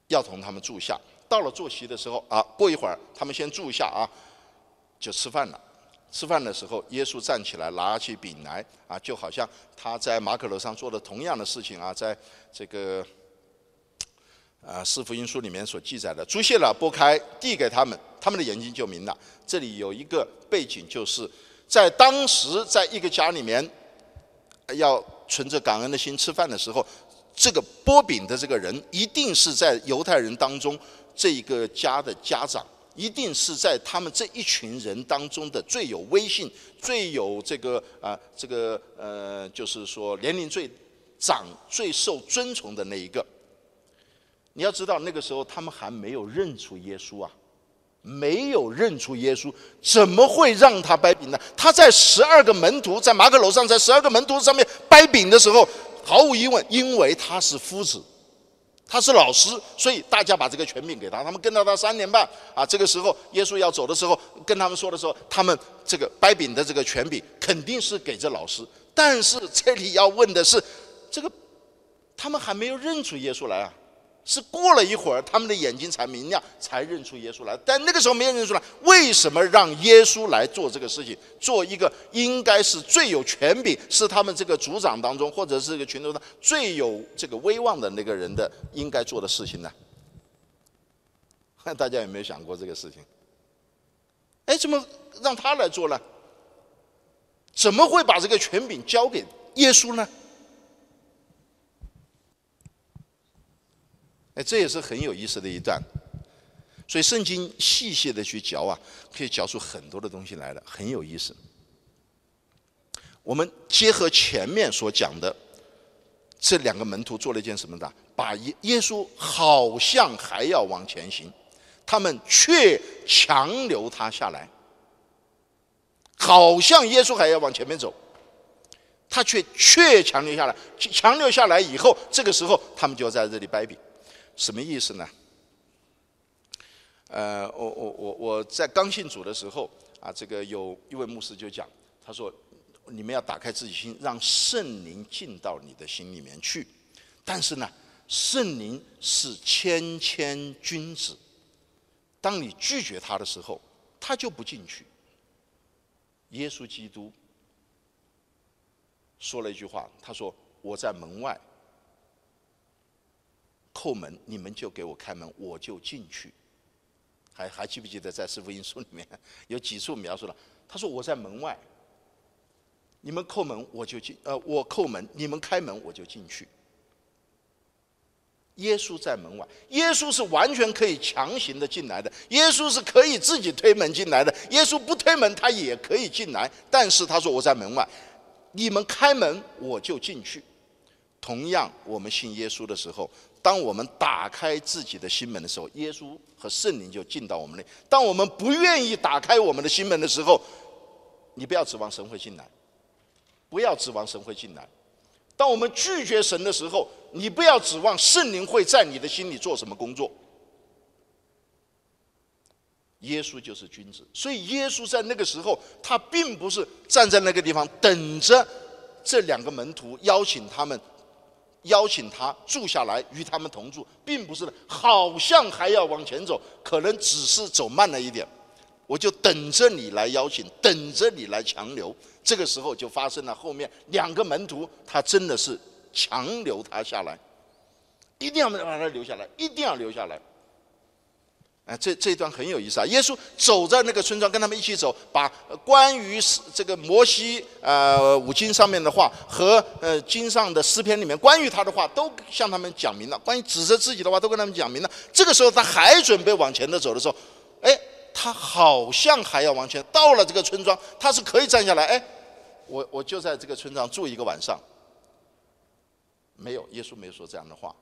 Speaker 1: 要同他们住下，到了坐席的时候啊，过一会儿他们先住下啊，就吃饭了。吃饭的时候，耶稣站起来拿起饼来啊，就好像他在马可楼上做的同样的事情啊，在这个啊四福音书里面所记载的，祝谢了，拨开递给他们，他们的眼睛就明了。这里有一个背景，就是在当时在一个家里面要存着感恩的心吃饭的时候。这个波饼的这个人，一定是在犹太人当中这一个家的家长，一定是在他们这一群人当中的最有威信、最有这个啊，这个呃，就是说年龄最长、最受尊崇的那一个。你要知道，那个时候他们还没有认出耶稣啊，没有认出耶稣，怎么会让他掰饼呢？他在十二个门徒在马可楼上，在十二个门徒上面掰饼的时候。毫无疑问，因为他是夫子，他是老师，所以大家把这个权柄给他。他们跟到他三年半啊，这个时候耶稣要走的时候，跟他们说的时候，他们这个掰饼的这个权柄肯定是给这老师。但是这里要问的是，这个他们还没有认出耶稣来啊。是过了一会儿，他们的眼睛才明亮，才认出耶稣来。但那个时候没有认出来，为什么让耶稣来做这个事情？做一个应该是最有权柄，是他们这个族长当中，或者是这个群众当中最有这个威望的那个人的应该做的事情呢？大家有没有想过这个事情？哎，怎么让他来做呢？怎么会把这个权柄交给耶稣呢？哎，这也是很有意思的一段，所以圣经细细的去嚼啊，可以嚼出很多的东西来了，很有意思。我们结合前面所讲的，这两个门徒做了一件什么的？把耶耶稣好像还要往前行，他们却强留他下来，好像耶稣还要往前面走，他却却强留下来，强留下来以后，这个时候他们就要在这里掰饼。什么意思呢？呃，我我我我在刚信主的时候啊，这个有一位牧师就讲，他说：“你们要打开自己心，让圣灵进到你的心里面去。但是呢，圣灵是谦谦君子，当你拒绝他的时候，他就不进去。”耶稣基督说了一句话，他说：“我在门外。”叩门，你们就给我开门，我就进去。还还记不记得在四福音书里面 有几处描述了？他说我在门外，你们叩门我就进，呃，我叩门，你们开门我就进去。耶稣在门外，耶稣是完全可以强行的进来的，耶稣是可以自己推门进来的，耶稣不推门他也可以进来，但是他说我在门外，你们开门我就进去。同样，我们信耶稣的时候。当我们打开自己的心门的时候，耶稣和圣灵就进到我们内。当我们不愿意打开我们的心门的时候，你不要指望神会进来，不要指望神会进来。当我们拒绝神的时候，你不要指望圣灵会在你的心里做什么工作。耶稣就是君子，所以耶稣在那个时候，他并不是站在那个地方等着这两个门徒邀请他们。邀请他住下来，与他们同住，并不是的，好像还要往前走，可能只是走慢了一点。我就等着你来邀请，等着你来强留。这个时候就发生了，后面两个门徒，他真的是强留他下来，一定要把他留下来，一定要留下来。哎，这这一段很有意思啊！耶稣走在那个村庄，跟他们一起走，把关于这个摩西呃五经上面的话和呃经上的诗篇里面关于他的话都向他们讲明了，关于指责自己的话都跟他们讲明了。这个时候他还准备往前的走的时候，哎，他好像还要往前。到了这个村庄，他是可以站下来，哎，我我就在这个村庄住一个晚上。没有，耶稣没有说这样的话。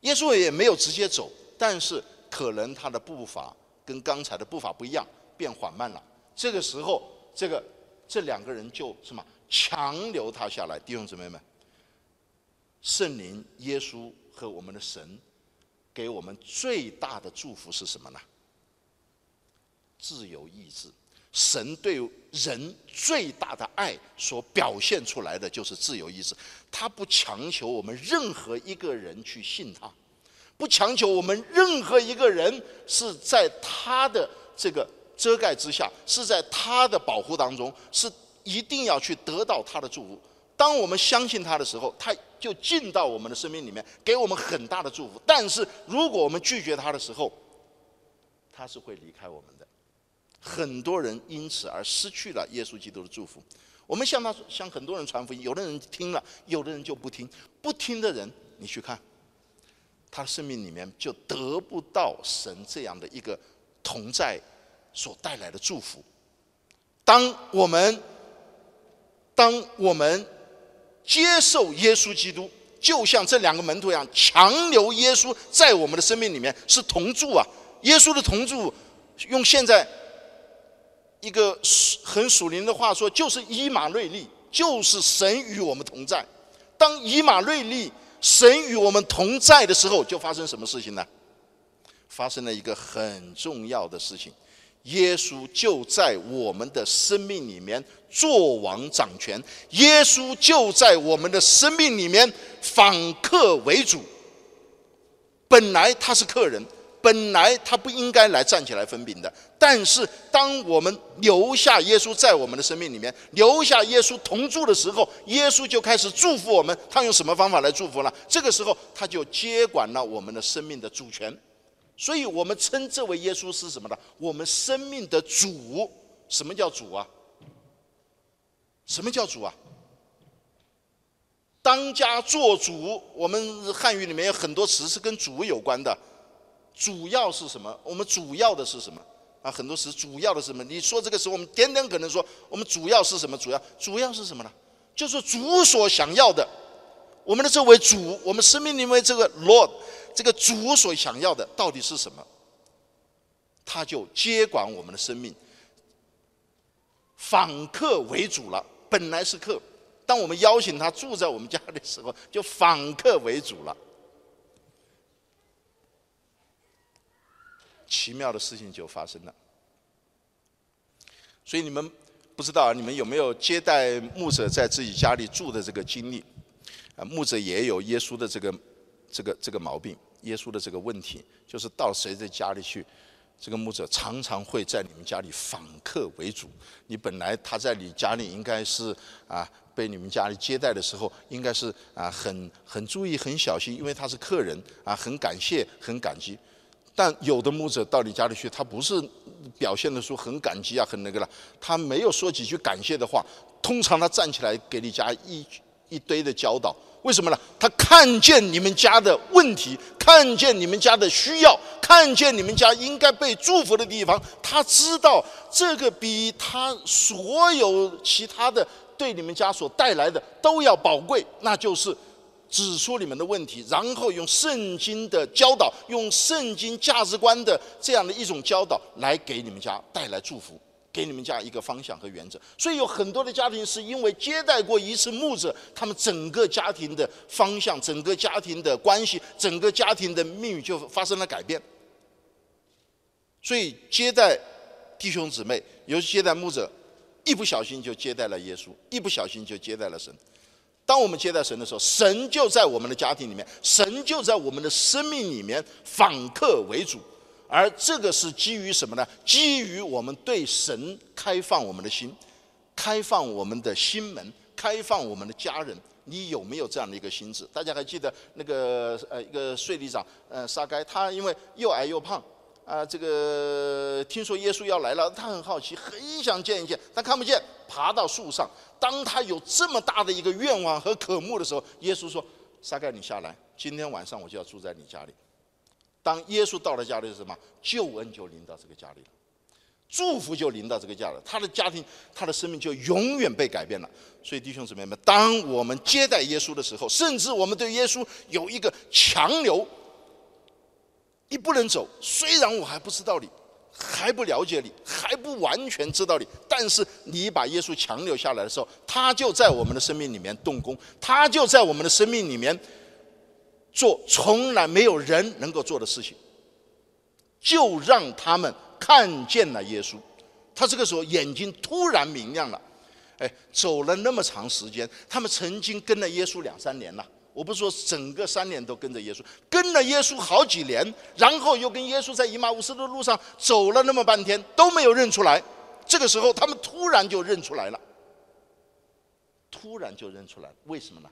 Speaker 1: 耶稣也没有直接走，但是。可能他的步伐跟刚才的步伐不一样，变缓慢了。这个时候，这个这两个人就什么强留他下来。弟兄姊妹们，圣灵、耶稣和我们的神给我们最大的祝福是什么呢？自由意志。神对人最大的爱所表现出来的就是自由意志，他不强求我们任何一个人去信他。不强求我们任何一个人是在他的这个遮盖之下，是在他的保护当中，是一定要去得到他的祝福。当我们相信他的时候，他就进到我们的生命里面，给我们很大的祝福。但是如果我们拒绝他的时候，他是会离开我们的。很多人因此而失去了耶稣基督的祝福。我们向他向很多人传福音，有的人听了，有的人就不听。不听的人，你去看。他的生命里面就得不到神这样的一个同在所带来的祝福。当我们当我们接受耶稣基督，就像这两个门徒一样，强留耶稣在我们的生命里面是同住啊。耶稣的同住，用现在一个很属灵的话说，就是以马瑞利，就是神与我们同在。当以马瑞利。神与我们同在的时候，就发生什么事情呢？发生了一个很重要的事情，耶稣就在我们的生命里面做王掌权，耶稣就在我们的生命里面访客为主。本来他是客人。本来他不应该来站起来分饼的，但是当我们留下耶稣在我们的生命里面，留下耶稣同住的时候，耶稣就开始祝福我们。他用什么方法来祝福呢？这个时候他就接管了我们的生命的主权，所以我们称这位耶稣是什么呢？我们生命的主。什么叫主啊？什么叫主啊？当家做主。我们汉语里面有很多词是跟主有关的。主要是什么？我们主要的是什么？啊，很多词主要的是什么？你说这个时候，我们点点可能说，我们主要是什么？主要主要是什么呢？就是主所想要的，我们的这位主，我们生命里面这个 Lord，这个主所想要的到底是什么？他就接管我们的生命，访客为主了。本来是客，当我们邀请他住在我们家的时候，就访客为主了。奇妙的事情就发生了，所以你们不知道你们有没有接待牧者在自己家里住的这个经历？啊，牧者也有耶稣的这个这个这个毛病，耶稣的这个问题，就是到谁的家里去，这个牧者常常会在你们家里访客为主。你本来他在你家里应该是啊，被你们家里接待的时候，应该是啊很很注意、很小心，因为他是客人啊，很感谢、很感激。但有的牧者到你家里去，他不是表现的说很感激啊，很那个了，他没有说几句感谢的话，通常他站起来给你家一一堆的教导。为什么呢？他看见你们家的问题，看见你们家的需要，看见你们家应该被祝福的地方，他知道这个比他所有其他的对你们家所带来的都要宝贵，那就是指出你们的问题，然后用圣经的教导，用圣经价值观的这样的一种教导来给你们家带来祝福。给你们家一个方向和原则，所以有很多的家庭是因为接待过一次牧者，他们整个家庭的方向、整个家庭的关系、整个家庭的命运就发生了改变。所以接待弟兄姊妹，尤其接待牧者，一不小心就接待了耶稣，一不小心就接待了神。当我们接待神的时候，神就在我们的家庭里面，神就在我们的生命里面访客为主。而这个是基于什么呢？基于我们对神开放我们的心，开放我们的心门，开放我们的家人。你有没有这样的一个心智？大家还记得那个呃一个税吏长呃撒该，他因为又矮又胖啊，这个听说耶稣要来了，他很好奇，很想见一见，但看不见，爬到树上。当他有这么大的一个愿望和渴慕的时候，耶稣说：“撒该，你下来，今天晚上我就要住在你家里。”当耶稣到了家里是什么？救恩就临到这个家里了，祝福就临到这个家了。他的家庭，他的生命就永远被改变了。所以弟兄姊妹们，当我们接待耶稣的时候，甚至我们对耶稣有一个强留，你不能走。虽然我还不知道你，还不了解你，还不完全知道你，但是你把耶稣强留下来的时候，他就在我们的生命里面动工，他就在我们的生命里面。做从来没有人能够做的事情，就让他们看见了耶稣。他这个时候眼睛突然明亮了。哎，走了那么长时间，他们曾经跟了耶稣两三年了。我不是说整个三年都跟着耶稣，跟了耶稣好几年，然后又跟耶稣在以马乌斯的路上走了那么半天，都没有认出来。这个时候，他们突然就认出来了。突然就认出来，为什么呢？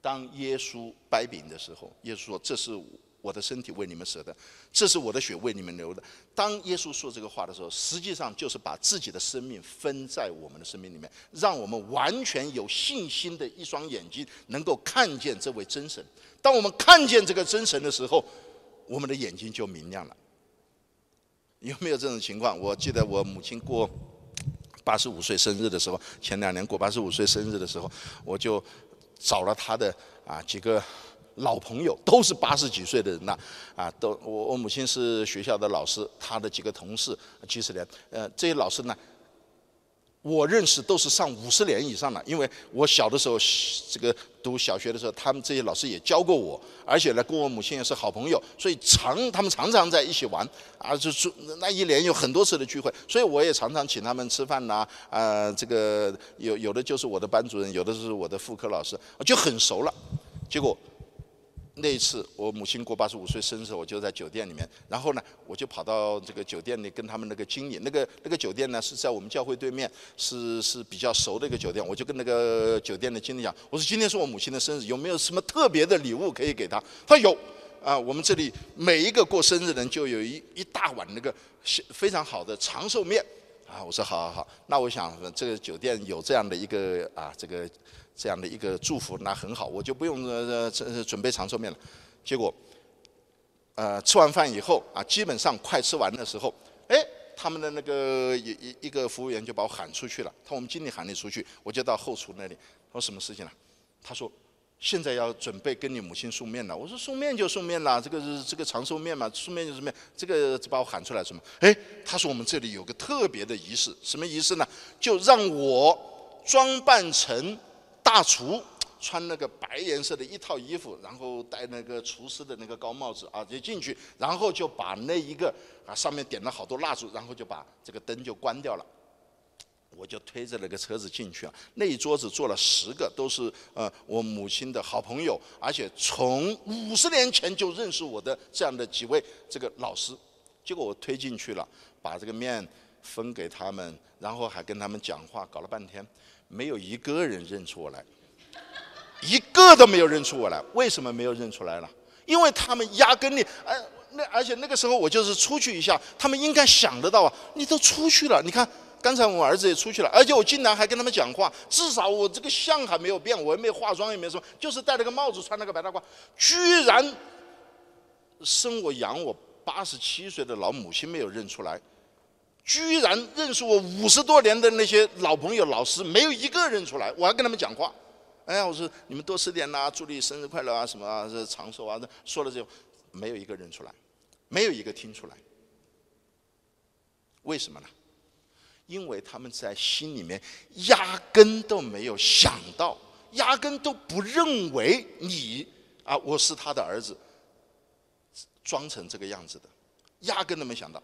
Speaker 1: 当耶稣摆饼的时候，耶稣说：“这是我我的身体为你们舍的，这是我的血为你们流的。”当耶稣说这个话的时候，实际上就是把自己的生命分在我们的生命里面，让我们完全有信心的一双眼睛能够看见这位真神。当我们看见这个真神的时候，我们的眼睛就明亮了。有没有这种情况？我记得我母亲过八十五岁生日的时候，前两年过八十五岁生日的时候，我就。找了他的啊几个老朋友，都是八十几岁的人了，啊，都我我母亲是学校的老师，他的几个同事几十年，呃，这些老师呢。我认识都是上五十年以上的，因为我小的时候，这个读小学的时候，他们这些老师也教过我，而且呢，跟我母亲也是好朋友，所以常他们常常在一起玩，啊，就是那一年有很多次的聚会，所以我也常常请他们吃饭呐，啊，这个有有的就是我的班主任，有的是我的副科老师，就很熟了，结果。那一次，我母亲过八十五岁生日，我就在酒店里面。然后呢，我就跑到这个酒店里，跟他们那个经理，那个那个酒店呢是在我们教会对面，是是比较熟的一个酒店。我就跟那个酒店的经理讲，我说今天是我母亲的生日，有没有什么特别的礼物可以给她？他有，啊，我们这里每一个过生日的人就有一一大碗那个非常好的长寿面。啊，我说好好好，那我想这个酒店有这样的一个啊这个。这样的一个祝福，那很好，我就不用呃呃准备长寿面了。结果，呃，吃完饭以后啊，基本上快吃完的时候，哎，他们的那个一一一个服务员就把我喊出去了。他说我们经理喊你出去，我就到后厨那里。他说什么事情了？他说现在要准备跟你母亲送面了。我说送面就送面了，这个是这个长寿面嘛，送面就是面。这个就把我喊出来什么？哎，他说我们这里有个特别的仪式，什么仪式呢？就让我装扮成。大厨穿那个白颜色的一套衣服，然后戴那个厨师的那个高帽子啊，就进去，然后就把那一个啊上面点了好多蜡烛，然后就把这个灯就关掉了。我就推着那个车子进去啊，那一桌子坐了十个，都是呃我母亲的好朋友，而且从五十年前就认识我的这样的几位这个老师。结果我推进去了，把这个面分给他们，然后还跟他们讲话，搞了半天，没有一个人认出我来，一个都没有认出我来。为什么没有认出来了？因为他们压根的，哎，那而且那个时候我就是出去一下，他们应该想得到啊，你都出去了，你看。刚才我儿子也出去了，而且我竟然还跟他们讲话。至少我这个相还没有变，我也没化妆，也没什么，就是戴了个帽子，穿了个白大褂。居然生我养我八十七岁的老母亲没有认出来，居然认识我五十多年的那些老朋友、老师，没有一个认出来。我还跟他们讲话，哎呀，我说你们多吃点呐，祝你生日快乐啊，什么啊，这长寿啊，说了这些，没有一个认出来，没有一个听出来。为什么呢？因为他们在心里面压根都没有想到，压根都不认为你啊，我是他的儿子，装成这个样子的，压根都没想到，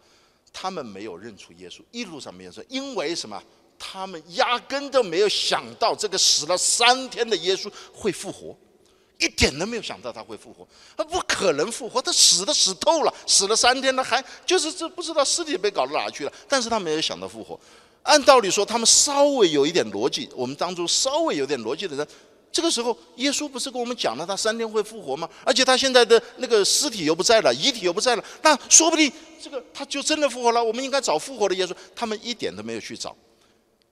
Speaker 1: 他们没有认出耶稣，一路上没有说，因为什么？他们压根都没有想到这个死了三天的耶稣会复活，一点都没有想到他会复活，他不可能复活，他死的死透了，死了三天了还就是这不知道尸体被搞到哪去了，但是他没有想到复活。按道理说，他们稍微有一点逻辑，我们当中稍微有点逻辑的人，这个时候耶稣不是跟我们讲了他三天会复活吗？而且他现在的那个尸体又不在了，遗体又不在了，那说不定这个他就真的复活了。我们应该找复活的耶稣，他们一点都没有去找。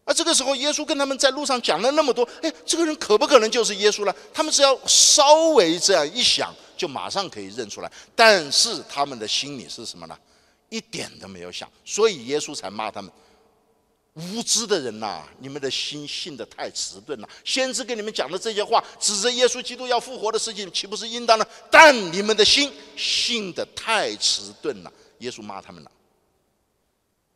Speaker 1: 而这个时候，耶稣跟他们在路上讲了那么多，哎，这个人可不可能就是耶稣呢？他们只要稍微这样一想，就马上可以认出来。但是他们的心里是什么呢？一点都没有想，所以耶稣才骂他们。无知的人呐，你们的心信的太迟钝了。先知给你们讲的这些话，指着耶稣基督要复活的事情，岂不是应当的？但你们的心信的太迟钝了。耶稣骂他们了，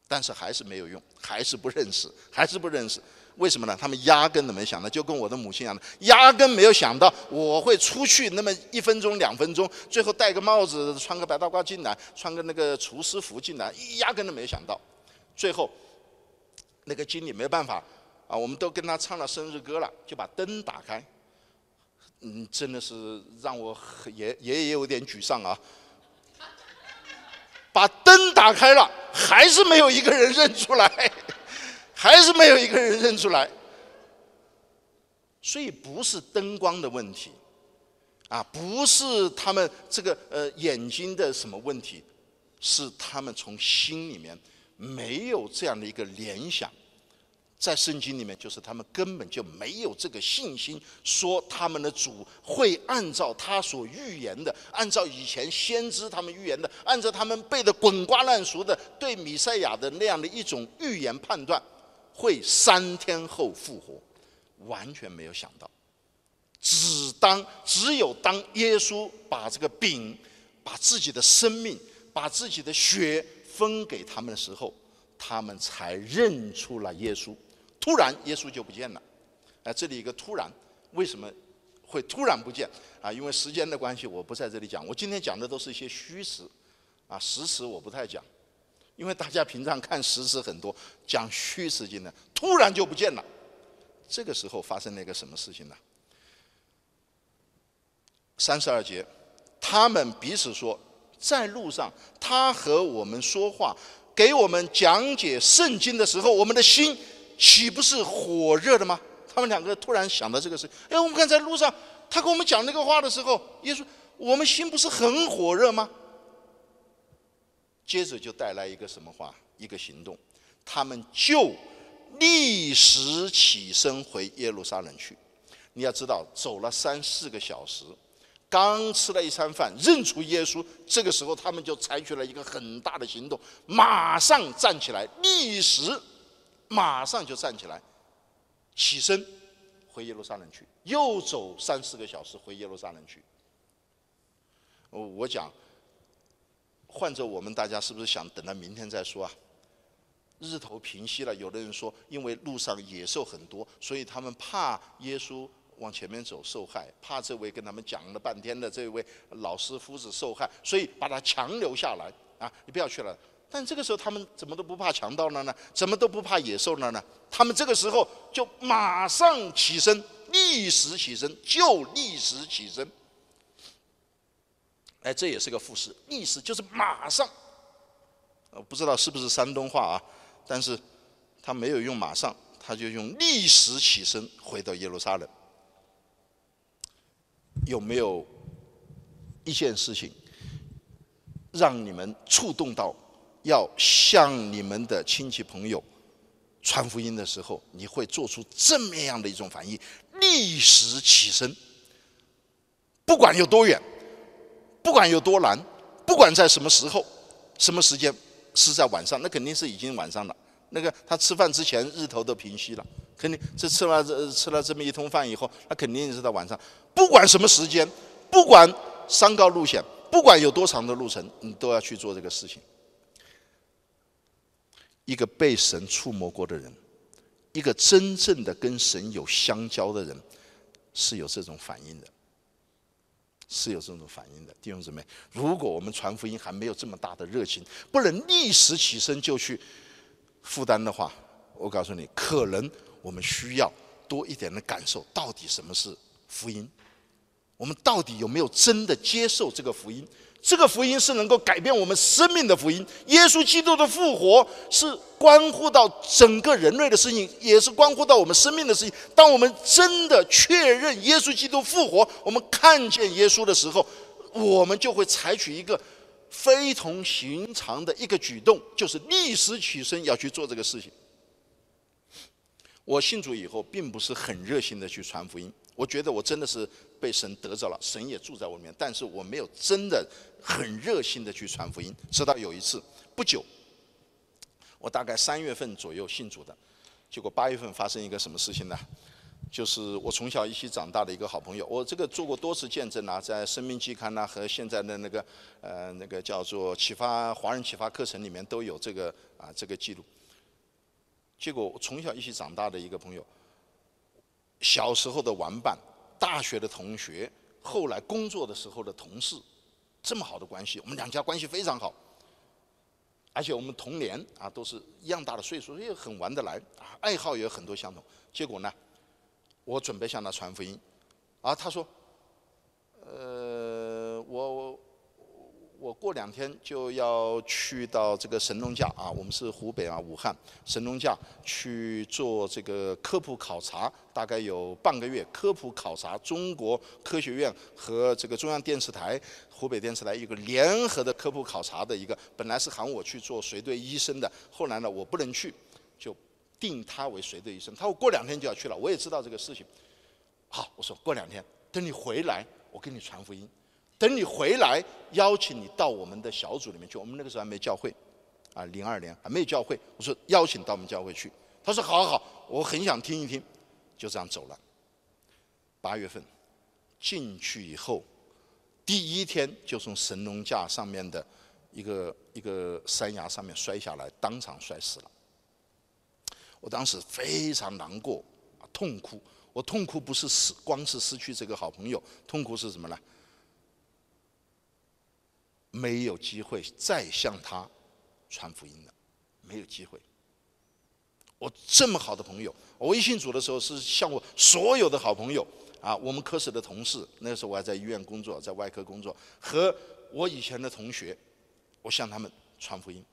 Speaker 1: 但是还是没有用，还是不认识，还是不认识。为什么呢？他们压根都没想到，就跟我的母亲一样的，压根没有想到我会出去那么一分钟、两分钟，最后戴个帽子，穿个白大褂进来，穿个那个厨师服进来，压根都没有想到，最后。那个经理没办法啊，我们都跟他唱了生日歌了，就把灯打开。嗯，真的是让我也也有点沮丧啊。把灯打开了，还是没有一个人认出来，还是没有一个人认出来。所以不是灯光的问题，啊，不是他们这个呃眼睛的什么问题，是他们从心里面。没有这样的一个联想，在圣经里面，就是他们根本就没有这个信心，说他们的主会按照他所预言的，按照以前先知他们预言的，按照他们背的滚瓜烂熟的对米赛亚的那样的一种预言判断，会三天后复活，完全没有想到。只当只有当耶稣把这个饼，把自己的生命，把自己的血。分给他们的时候，他们才认出了耶稣。突然，耶稣就不见了。哎，这里一个突然，为什么会突然不见？啊，因为时间的关系，我不在这里讲。我今天讲的都是一些虚词，啊，实词我不太讲，因为大家平常看实词很多，讲虚词经呢，突然就不见了。这个时候发生了一个什么事情呢？三十二节，他们彼此说。在路上，他和我们说话，给我们讲解圣经的时候，我们的心岂不是火热的吗？他们两个突然想到这个事，哎，我们看在路上，他跟我们讲那个话的时候，耶稣，我们心不是很火热吗？接着就带来一个什么话？一个行动，他们就立时起身回耶路撒冷去。你要知道，走了三四个小时。刚吃了一餐饭，认出耶稣，这个时候他们就采取了一个很大的行动，马上站起来，立时马上就站起来，起身回耶路撒冷去，又走三四个小时回耶路撒冷去。我讲，换着我们大家是不是想等到明天再说啊？日头平息了，有的人说，因为路上野兽很多，所以他们怕耶稣。往前面走受害，怕这位跟他们讲了半天的这位老师夫子受害，所以把他强留下来啊！你不要去了。但这个时候他们怎么都不怕强盗了呢？怎么都不怕野兽了呢？他们这个时候就马上起身，立时起身，就立时起身。哎，这也是个复式，立时就是马上，我不知道是不是山东话啊？但是他没有用马上，他就用立时起身回到耶路撒冷。有没有一件事情让你们触动到要向你们的亲戚朋友传福音的时候，你会做出这么样的一种反应？立时起身，不管有多远，不管有多难，不管在什么时候、什么时间，是在晚上，那肯定是已经晚上了。那个他吃饭之前日头都平息了，肯定这吃了这吃了这么一通饭以后，他肯定是在晚上。不管什么时间，不管山高路险，不管有多长的路程，你都要去做这个事情。一个被神触摸过的人，一个真正的跟神有相交的人，是有这种反应的，是有这种反应的。弟兄姊妹，如果我们传福音还没有这么大的热情，不能立时起身就去负担的话，我告诉你，可能我们需要多一点的感受，到底什么是福音。我们到底有没有真的接受这个福音？这个福音是能够改变我们生命的福音。耶稣基督的复活是关乎到整个人类的事情，也是关乎到我们生命的事情。当我们真的确认耶稣基督复活，我们看见耶稣的时候，我们就会采取一个非同寻常的一个举动，就是立时起身要去做这个事情。我信主以后，并不是很热心的去传福音。我觉得我真的是被神得着了，神也住在我里面，但是我没有真的很热心的去传福音。直到有一次，不久，我大概三月份左右信主的，结果八月份发生一个什么事情呢？就是我从小一起长大的一个好朋友，我这个做过多次见证啊，在《生命季刊》呐和现在的那个呃那个叫做启发华人启发课程里面都有这个啊这个记录。结果我从小一起长大的一个朋友。小时候的玩伴，大学的同学，后来工作的时候的同事，这么好的关系，我们两家关系非常好，而且我们同年啊都是一样大的岁数，也很玩得来啊，爱好也有很多相同。结果呢，我准备向他传福音，啊，他说，呃，我。我过两天就要去到这个神农架啊，我们是湖北啊，武汉神农架去做这个科普考察，大概有半个月。科普考察，中国科学院和这个中央电视台、湖北电视台一个联合的科普考察的一个，本来是喊我去做随队医生的，后来呢我不能去，就定他为随队医生。他说过两天就要去了，我也知道这个事情。好，我说过两天，等你回来，我给你传福音。等你回来，邀请你到我们的小组里面去。我们那个时候还没教会，啊，零二年还没有教会。我说邀请到我们教会去，他说好好，我很想听一听，就这样走了。八月份进去以后，第一天就从神农架上面的一个一个山崖上面摔下来，当场摔死了。我当时非常难过，痛哭。我痛哭不是失光是失去这个好朋友，痛哭是什么呢？没有机会再向他传福音了，没有机会。我这么好的朋友，我微信组的时候是向我所有的好朋友啊，我们科室的同事，那时候我还在医院工作，在外科工作，和我以前的同学，我向他们传福音，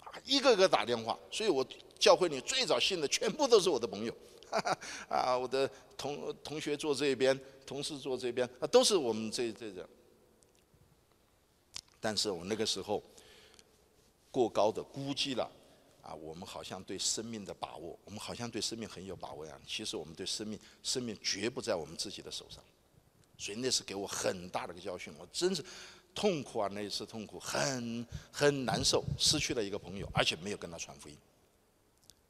Speaker 1: 啊，一个个打电话。所以我教会里最早信的全部都是我的朋友，哈 哈啊，我的同同学坐这边，同事坐这边，啊，都是我们这这这。但是我那个时候过高的估计了，啊，我们好像对生命的把握，我们好像对生命很有把握呀。其实我们对生命，生命绝不在我们自己的手上。所以那是给我很大的一个教训，我真是痛苦啊！那一次痛苦，很很难受，失去了一个朋友，而且没有跟他传福音。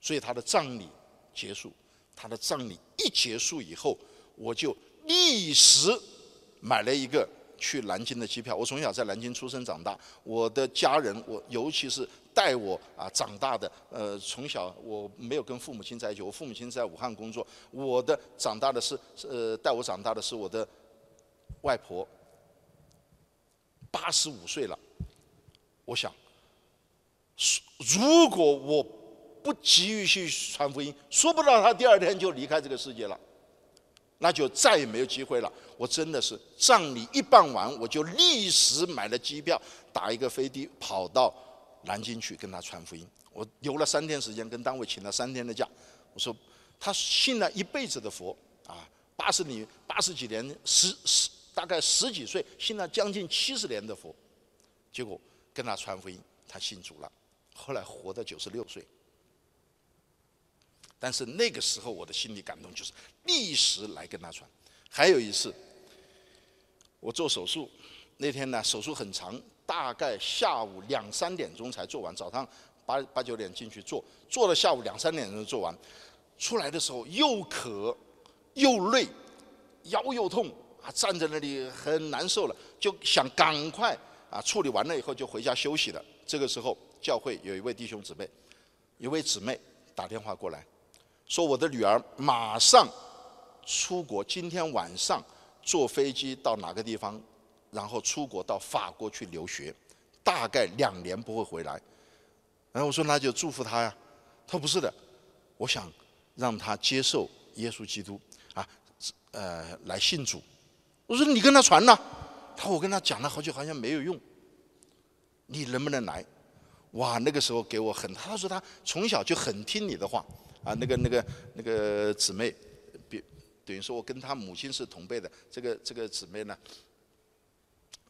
Speaker 1: 所以他的葬礼结束，他的葬礼一结束以后，我就立时买了一个。去南京的机票，我从小在南京出生长大，我的家人，我尤其是带我啊长大的，呃，从小我没有跟父母亲在一起，我父母亲在武汉工作，我的长大的是，呃，带我长大的是我的外婆，八十五岁了，我想，如果我不急于去传福音，说不到他第二天就离开这个世界了。那就再也没有机会了。我真的是葬礼一办完，我就立时买了机票，打一个飞的跑到南京去跟他传福音。我留了三天时间，跟单位请了三天的假。我说他信了一辈子的佛啊，八十年八十几年十十大概十几岁信了将近七十年的佛，结果跟他传福音，他信主了，后来活到九十六岁。但是那个时候我的心里感动就是立时来跟他传。还有一次，我做手术那天呢，手术很长，大概下午两三点钟才做完，早上八八九点进去做，做了下午两三点钟做完，出来的时候又渴又累，腰又痛啊，站在那里很难受了，就想赶快啊处理完了以后就回家休息了。这个时候教会有一位弟兄姊妹，一位姊妹打电话过来。说我的女儿马上出国，今天晚上坐飞机到哪个地方，然后出国到法国去留学，大概两年不会回来。然后我说那就祝福她呀。她说不是的，我想让她接受耶稣基督啊，呃，来信主。我说你跟他传呐。她说我跟他讲了好久，好像没有用。你能不能来？哇，那个时候给我很，他说他从小就很听你的话。啊，那个那个那个姊妹，比等于说我跟她母亲是同辈的。这个这个姊妹呢，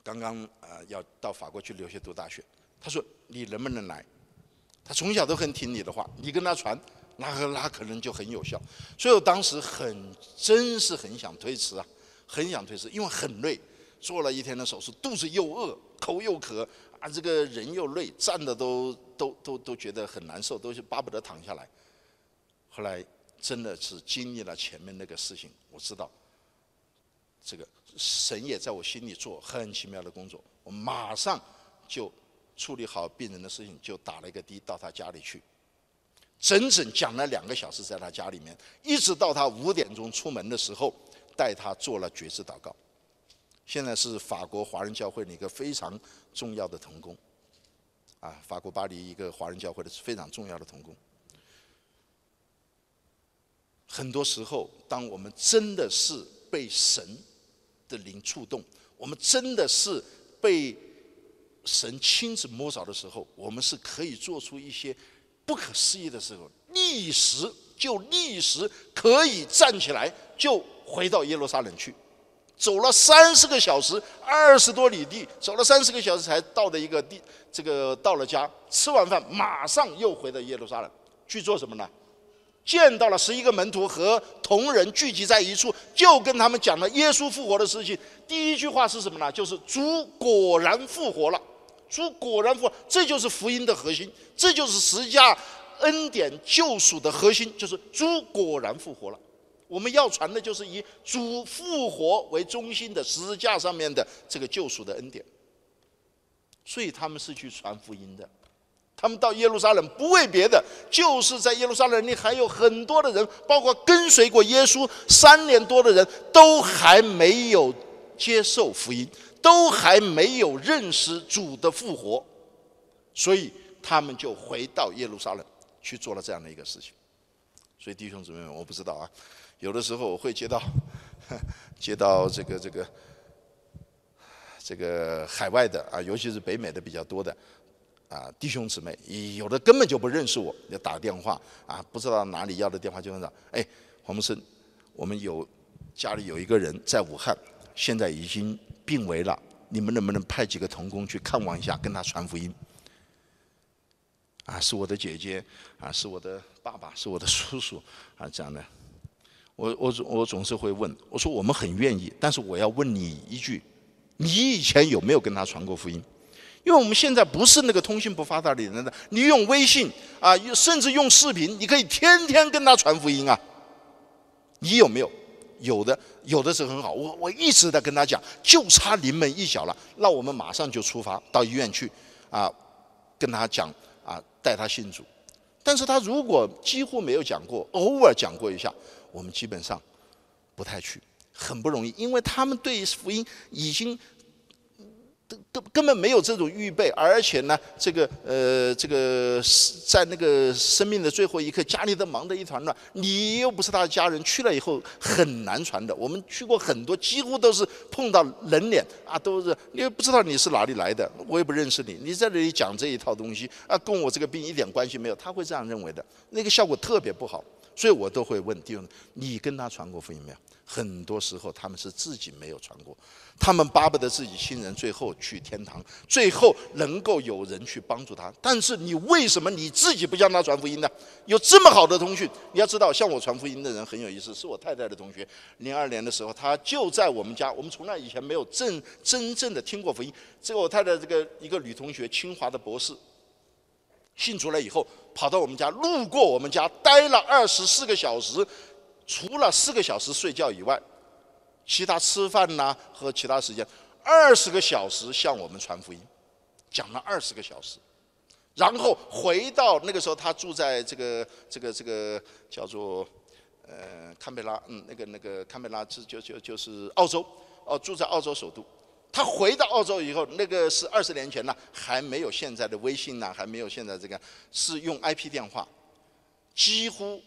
Speaker 1: 刚刚啊要到法国去留学读大学。她说你能不能来？她从小都很听你的话，你跟她传，那那可能就很有效。所以我当时很真是很想推迟啊，很想推迟，因为很累，做了一天的手术，肚子又饿，口又渴，啊，这个人又累，站的都都都都觉得很难受，都是巴不得躺下来。后来真的是经历了前面那个事情，我知道，这个神也在我心里做很奇妙的工作。我马上就处理好病人的事情，就打了一个的到他家里去，整整讲了两个小时在他家里面，一直到他五点钟出门的时候，带他做了觉知祷告。现在是法国华人教会的一个非常重要的童工，啊，法国巴黎一个华人教会的非常重要的童工。很多时候，当我们真的是被神的灵触动，我们真的是被神亲自摸着的时候，我们是可以做出一些不可思议的时候，立时就立时可以站起来，就回到耶路撒冷去，走了三十个小时，二十多里地，走了三十个小时才到的一个地，这个到了家，吃完饭马上又回到耶路撒冷去做什么呢？见到了十一个门徒和同人聚集在一处，就跟他们讲了耶稣复活的事情。第一句话是什么呢？就是主果然复活了。主果然复活，这就是福音的核心，这就是十架恩典救赎的核心，就是主果然复活了。我们要传的就是以主复活为中心的十字架上面的这个救赎的恩典。所以他们是去传福音的。他们到耶路撒冷不为别的，就是在耶路撒冷里还有很多的人，包括跟随过耶稣三年多的人，都还没有接受福音，都还没有认识主的复活，所以他们就回到耶路撒冷去做了这样的一个事情。所以弟兄姊妹们，我不知道啊，有的时候我会接到 接到这个这个这个海外的啊，尤其是北美的比较多的。啊，弟兄姊妹，有的根本就不认识我，要打电话啊，不知道哪里要的电话就问到，哎，黄木生，我们有家里有一个人在武汉，现在已经病危了，你们能不能派几个童工去看望一下，跟他传福音？啊，是我的姐姐，啊，是我的爸爸，是我的叔叔，啊，这样的，我我我总是会问，我说我们很愿意，但是我要问你一句，你以前有没有跟他传过福音？因为我们现在不是那个通信不发达的人的，你用微信啊，甚至用视频，你可以天天跟他传福音啊。你有没有？有的，有的是很好。我我一直在跟他讲，就差临门一脚了，那我们马上就出发到医院去啊，跟他讲啊，带他信主。但是他如果几乎没有讲过，偶尔讲过一下，我们基本上不太去，很不容易，因为他们对福音已经。根根本没有这种预备，而且呢，这个呃，这个在那个生命的最后一刻，家里都忙得一团乱，你又不是他的家人，去了以后很难传的。我们去过很多，几乎都是碰到冷脸啊，都是你也不知道你是哪里来的，我也不认识你，你在这里讲这一套东西啊，跟我这个病一点关系没有，他会这样认为的，那个效果特别不好，所以我都会问弟兄，你跟他传过福音没有？很多时候他们是自己没有传过，他们巴不得自己亲人最后去天堂，最后能够有人去帮助他。但是你为什么你自己不向他传福音呢？有这么好的通讯，你要知道，向我传福音的人很有意思，是我太太的同学。零二年的时候，他就在我们家，我们从来以前没有正真正的听过福音。这个我太太这个一个女同学，清华的博士，信主了以后，跑到我们家，路过我们家，待了二十四个小时。除了四个小时睡觉以外，其他吃饭呐和其他时间，二十个小时向我们传福音，讲了二十个小时，然后回到那个时候，他住在这个这个这个叫做呃堪培拉，嗯，那个那个堪培拉就就就就是澳洲，哦，住在澳洲首都。他回到澳洲以后，那个是二十年前了，还没有现在的微信呢，还没有现在这个，是用 IP 电话，几乎。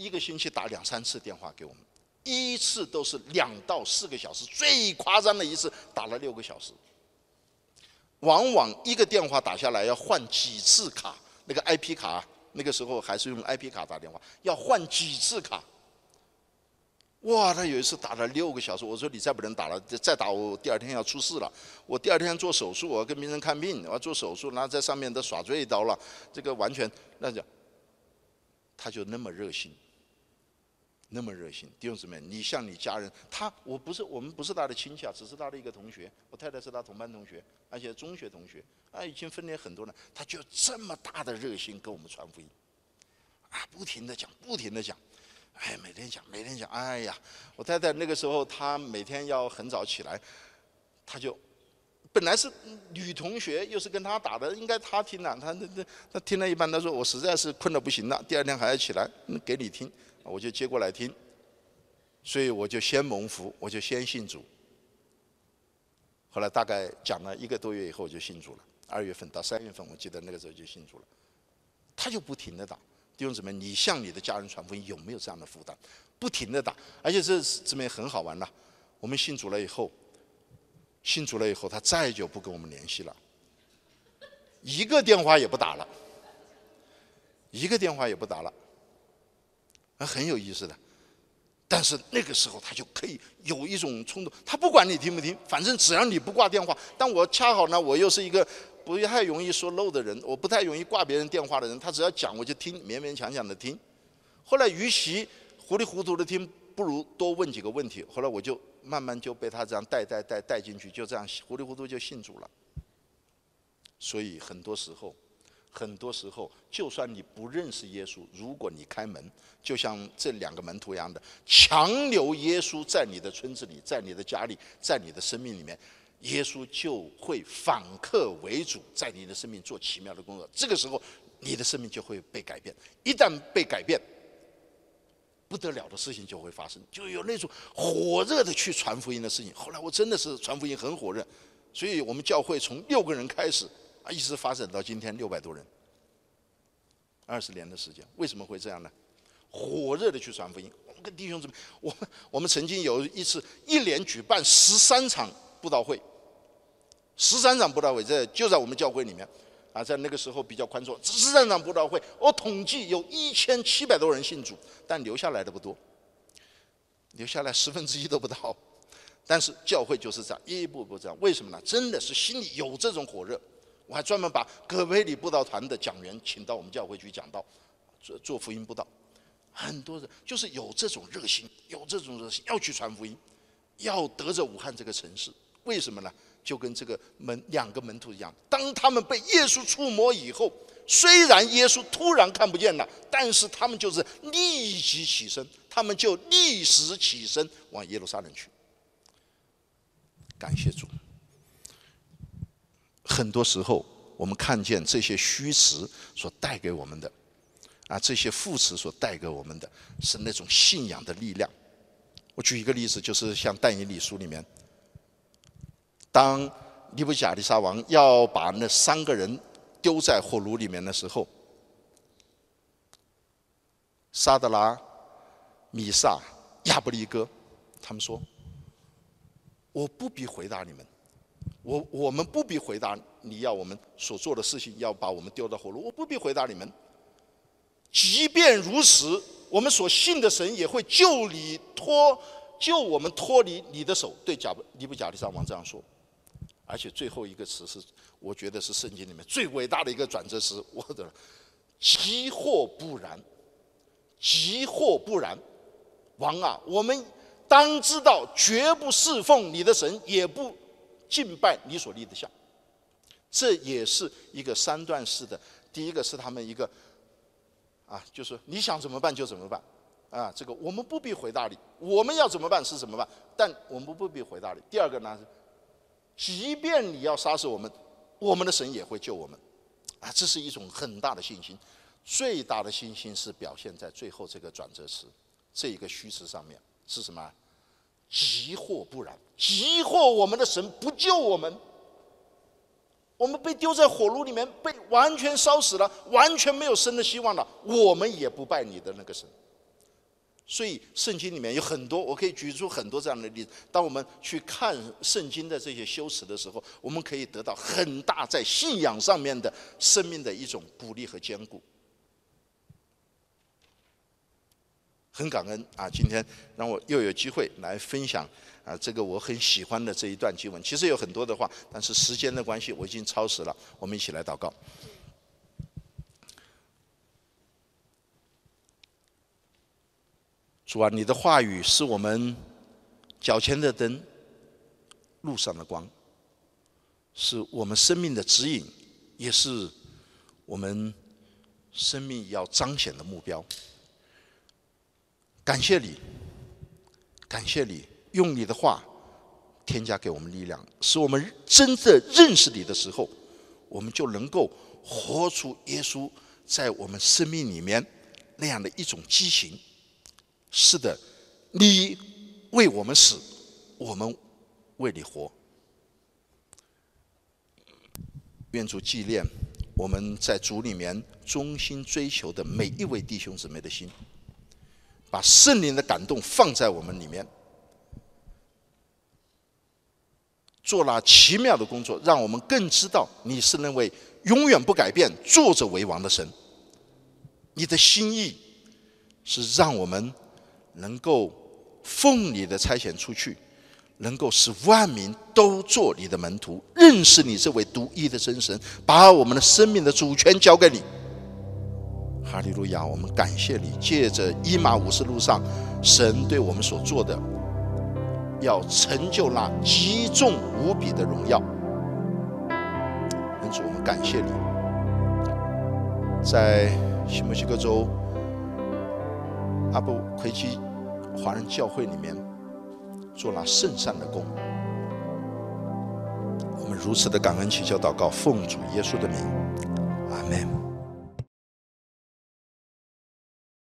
Speaker 1: 一个星期打两三次电话给我们，一次都是两到四个小时，最夸张的一次打了六个小时。往往一个电话打下来要换几次卡，那个 IP 卡，那个时候还是用 IP 卡打电话，要换几次卡。哇，他有一次打了六个小时，我说你再不能打了，再打我第二天要出事了。我第二天做手术，我要跟病人看病，我要做手术，然后在上面都耍醉刀了，这个完全那就，他就那么热心。那么热心，弟兄姊妹，你像你家人，他我不是我们不是他的亲戚啊，只是他的一个同学。我太太是他同班同学，而且中学同学，啊，已经分裂很多了。他就这么大的热心跟我们传福音，啊，不停的讲，不停的讲，哎，每天讲，每天讲，哎呀，我太太那个时候她每天要很早起来，她就本来是女同学，又是跟他打的，应该他听了，他那那他听了一半，他说我实在是困得不行了，第二天还要起来，给你听。我就接过来听，所以我就先蒙福，我就先信主。后来大概讲了一个多月以后，我就信主了。二月份到三月份，我记得那个时候就信主了。他就不停的打，弟兄姊妹，你向你的家人传福音有没有这样的负担？不停的打，而且这姊妹很好玩的。我们信主了以后，信主了以后，他再就不跟我们联系了，一个电话也不打了，一个电话也不打了。啊，很有意思的，但是那个时候他就可以有一种冲动，他不管你听不听，反正只要你不挂电话。但我恰好呢，我又是一个不太容易说漏的人，我不太容易挂别人电话的人。他只要讲，我就听，勉勉强强的听。后来，与其糊里糊涂的听，不如多问几个问题。后来我就慢慢就被他这样带带带带进去，就这样糊里糊涂就信主了。所以很多时候。很多时候，就算你不认识耶稣，如果你开门，就像这两个门徒一样的，强留耶稣在你的村子里，在你的家里，在你的生命里面，耶稣就会反客为主，在你的生命做奇妙的工作。这个时候，你的生命就会被改变。一旦被改变，不得了的事情就会发生，就有那种火热的去传福音的事情。后来我真的是传福音很火热，所以我们教会从六个人开始。啊一直发展到今天六百多人，二十年的时间，为什么会这样呢？火热的去传福音。我们跟弟兄姊妹，我们我们曾经有一次一连举办十三场布道会，十三场布道会在就在我们教会里面啊，在那个时候比较宽松。十三场布道会，我统计有一千七百多人信主，但留下来的不多，留下来十分之一都不到。但是教会就是这样一步步这样，为什么呢？真的是心里有这种火热。我还专门把葛培里布道团的讲员请到我们教会去讲道，做做福音布道。很多人就是有这种热心，有这种热心要去传福音，要得着武汉这个城市。为什么呢？就跟这个门两个门徒一样，当他们被耶稣触摸以后，虽然耶稣突然看不见了，但是他们就是立即起身，他们就立时起身往耶路撒冷去。感谢主。很多时候，我们看见这些虚词所带给我们的，啊，这些副词所带给我们的是那种信仰的力量。我举一个例子，就是像但以理书里面，当尼布甲利沙王要把那三个人丢在火炉里面的时候，沙德拉、米萨、亚布利哥，他们说：“我不必回答你们，我我们不必回答你要我们所做的事情，要把我们丢到火炉，我不必回答你们。即便如此，我们所信的神也会救你脱救我们脱离你的手。”对贾尼布甲利沙王这样说。而且最后一个词是，我觉得是圣经里面最伟大的一个转折词。我的，即或不然，即或不然，王啊，我们当知道，绝不侍奉你的神，也不敬拜你所立的像。这也是一个三段式的。第一个是他们一个，啊，就是你想怎么办就怎么办，啊，这个我们不必回答你，我们要怎么办是怎么办，但我们不必回答你。第二个呢？即便你要杀死我们，我们的神也会救我们，啊，这是一种很大的信心。最大的信心是表现在最后这个转折词，这一个虚词上面是什么？即或不然，急或我们的神不救我们，我们被丢在火炉里面，被完全烧死了，完全没有生的希望了，我们也不拜你的那个神。所以圣经里面有很多，我可以举出很多这样的例子。当我们去看圣经的这些修辞的时候，我们可以得到很大在信仰上面的生命的一种鼓励和坚固。很感恩啊，今天让我又有机会来分享啊，这个我很喜欢的这一段经文。其实有很多的话，但是时间的关系，我已经超时了。我们一起来祷告。主啊，你的话语是我们脚前的灯，路上的光，是我们生命的指引，也是我们生命要彰显的目标。感谢你，感谢你用你的话添加给我们力量，使我们真正认识你的时候，我们就能够活出耶稣在我们生命里面那样的一种激情。是的，你为我们死，我们为你活。愿主纪念我们在主里面忠心追求的每一位弟兄姊妹的心，把圣灵的感动放在我们里面，做了奇妙的工作，让我们更知道你是那位永远不改变、坐着为王的神。你的心意是让我们。能够奉你的差遣出去，能够使万民都做你的门徒，认识你这位独一的真神，把我们的生命的主权交给你。哈利路亚！我们感谢你，借着伊马五十路上神对我们所做的，要成就那极重无比的荣耀。因此，我们感谢你，在新墨西哥州阿布奎基。华人教会里面做了圣善的工，我们如此的感恩祈求祷告，奉主耶稣的名，阿门。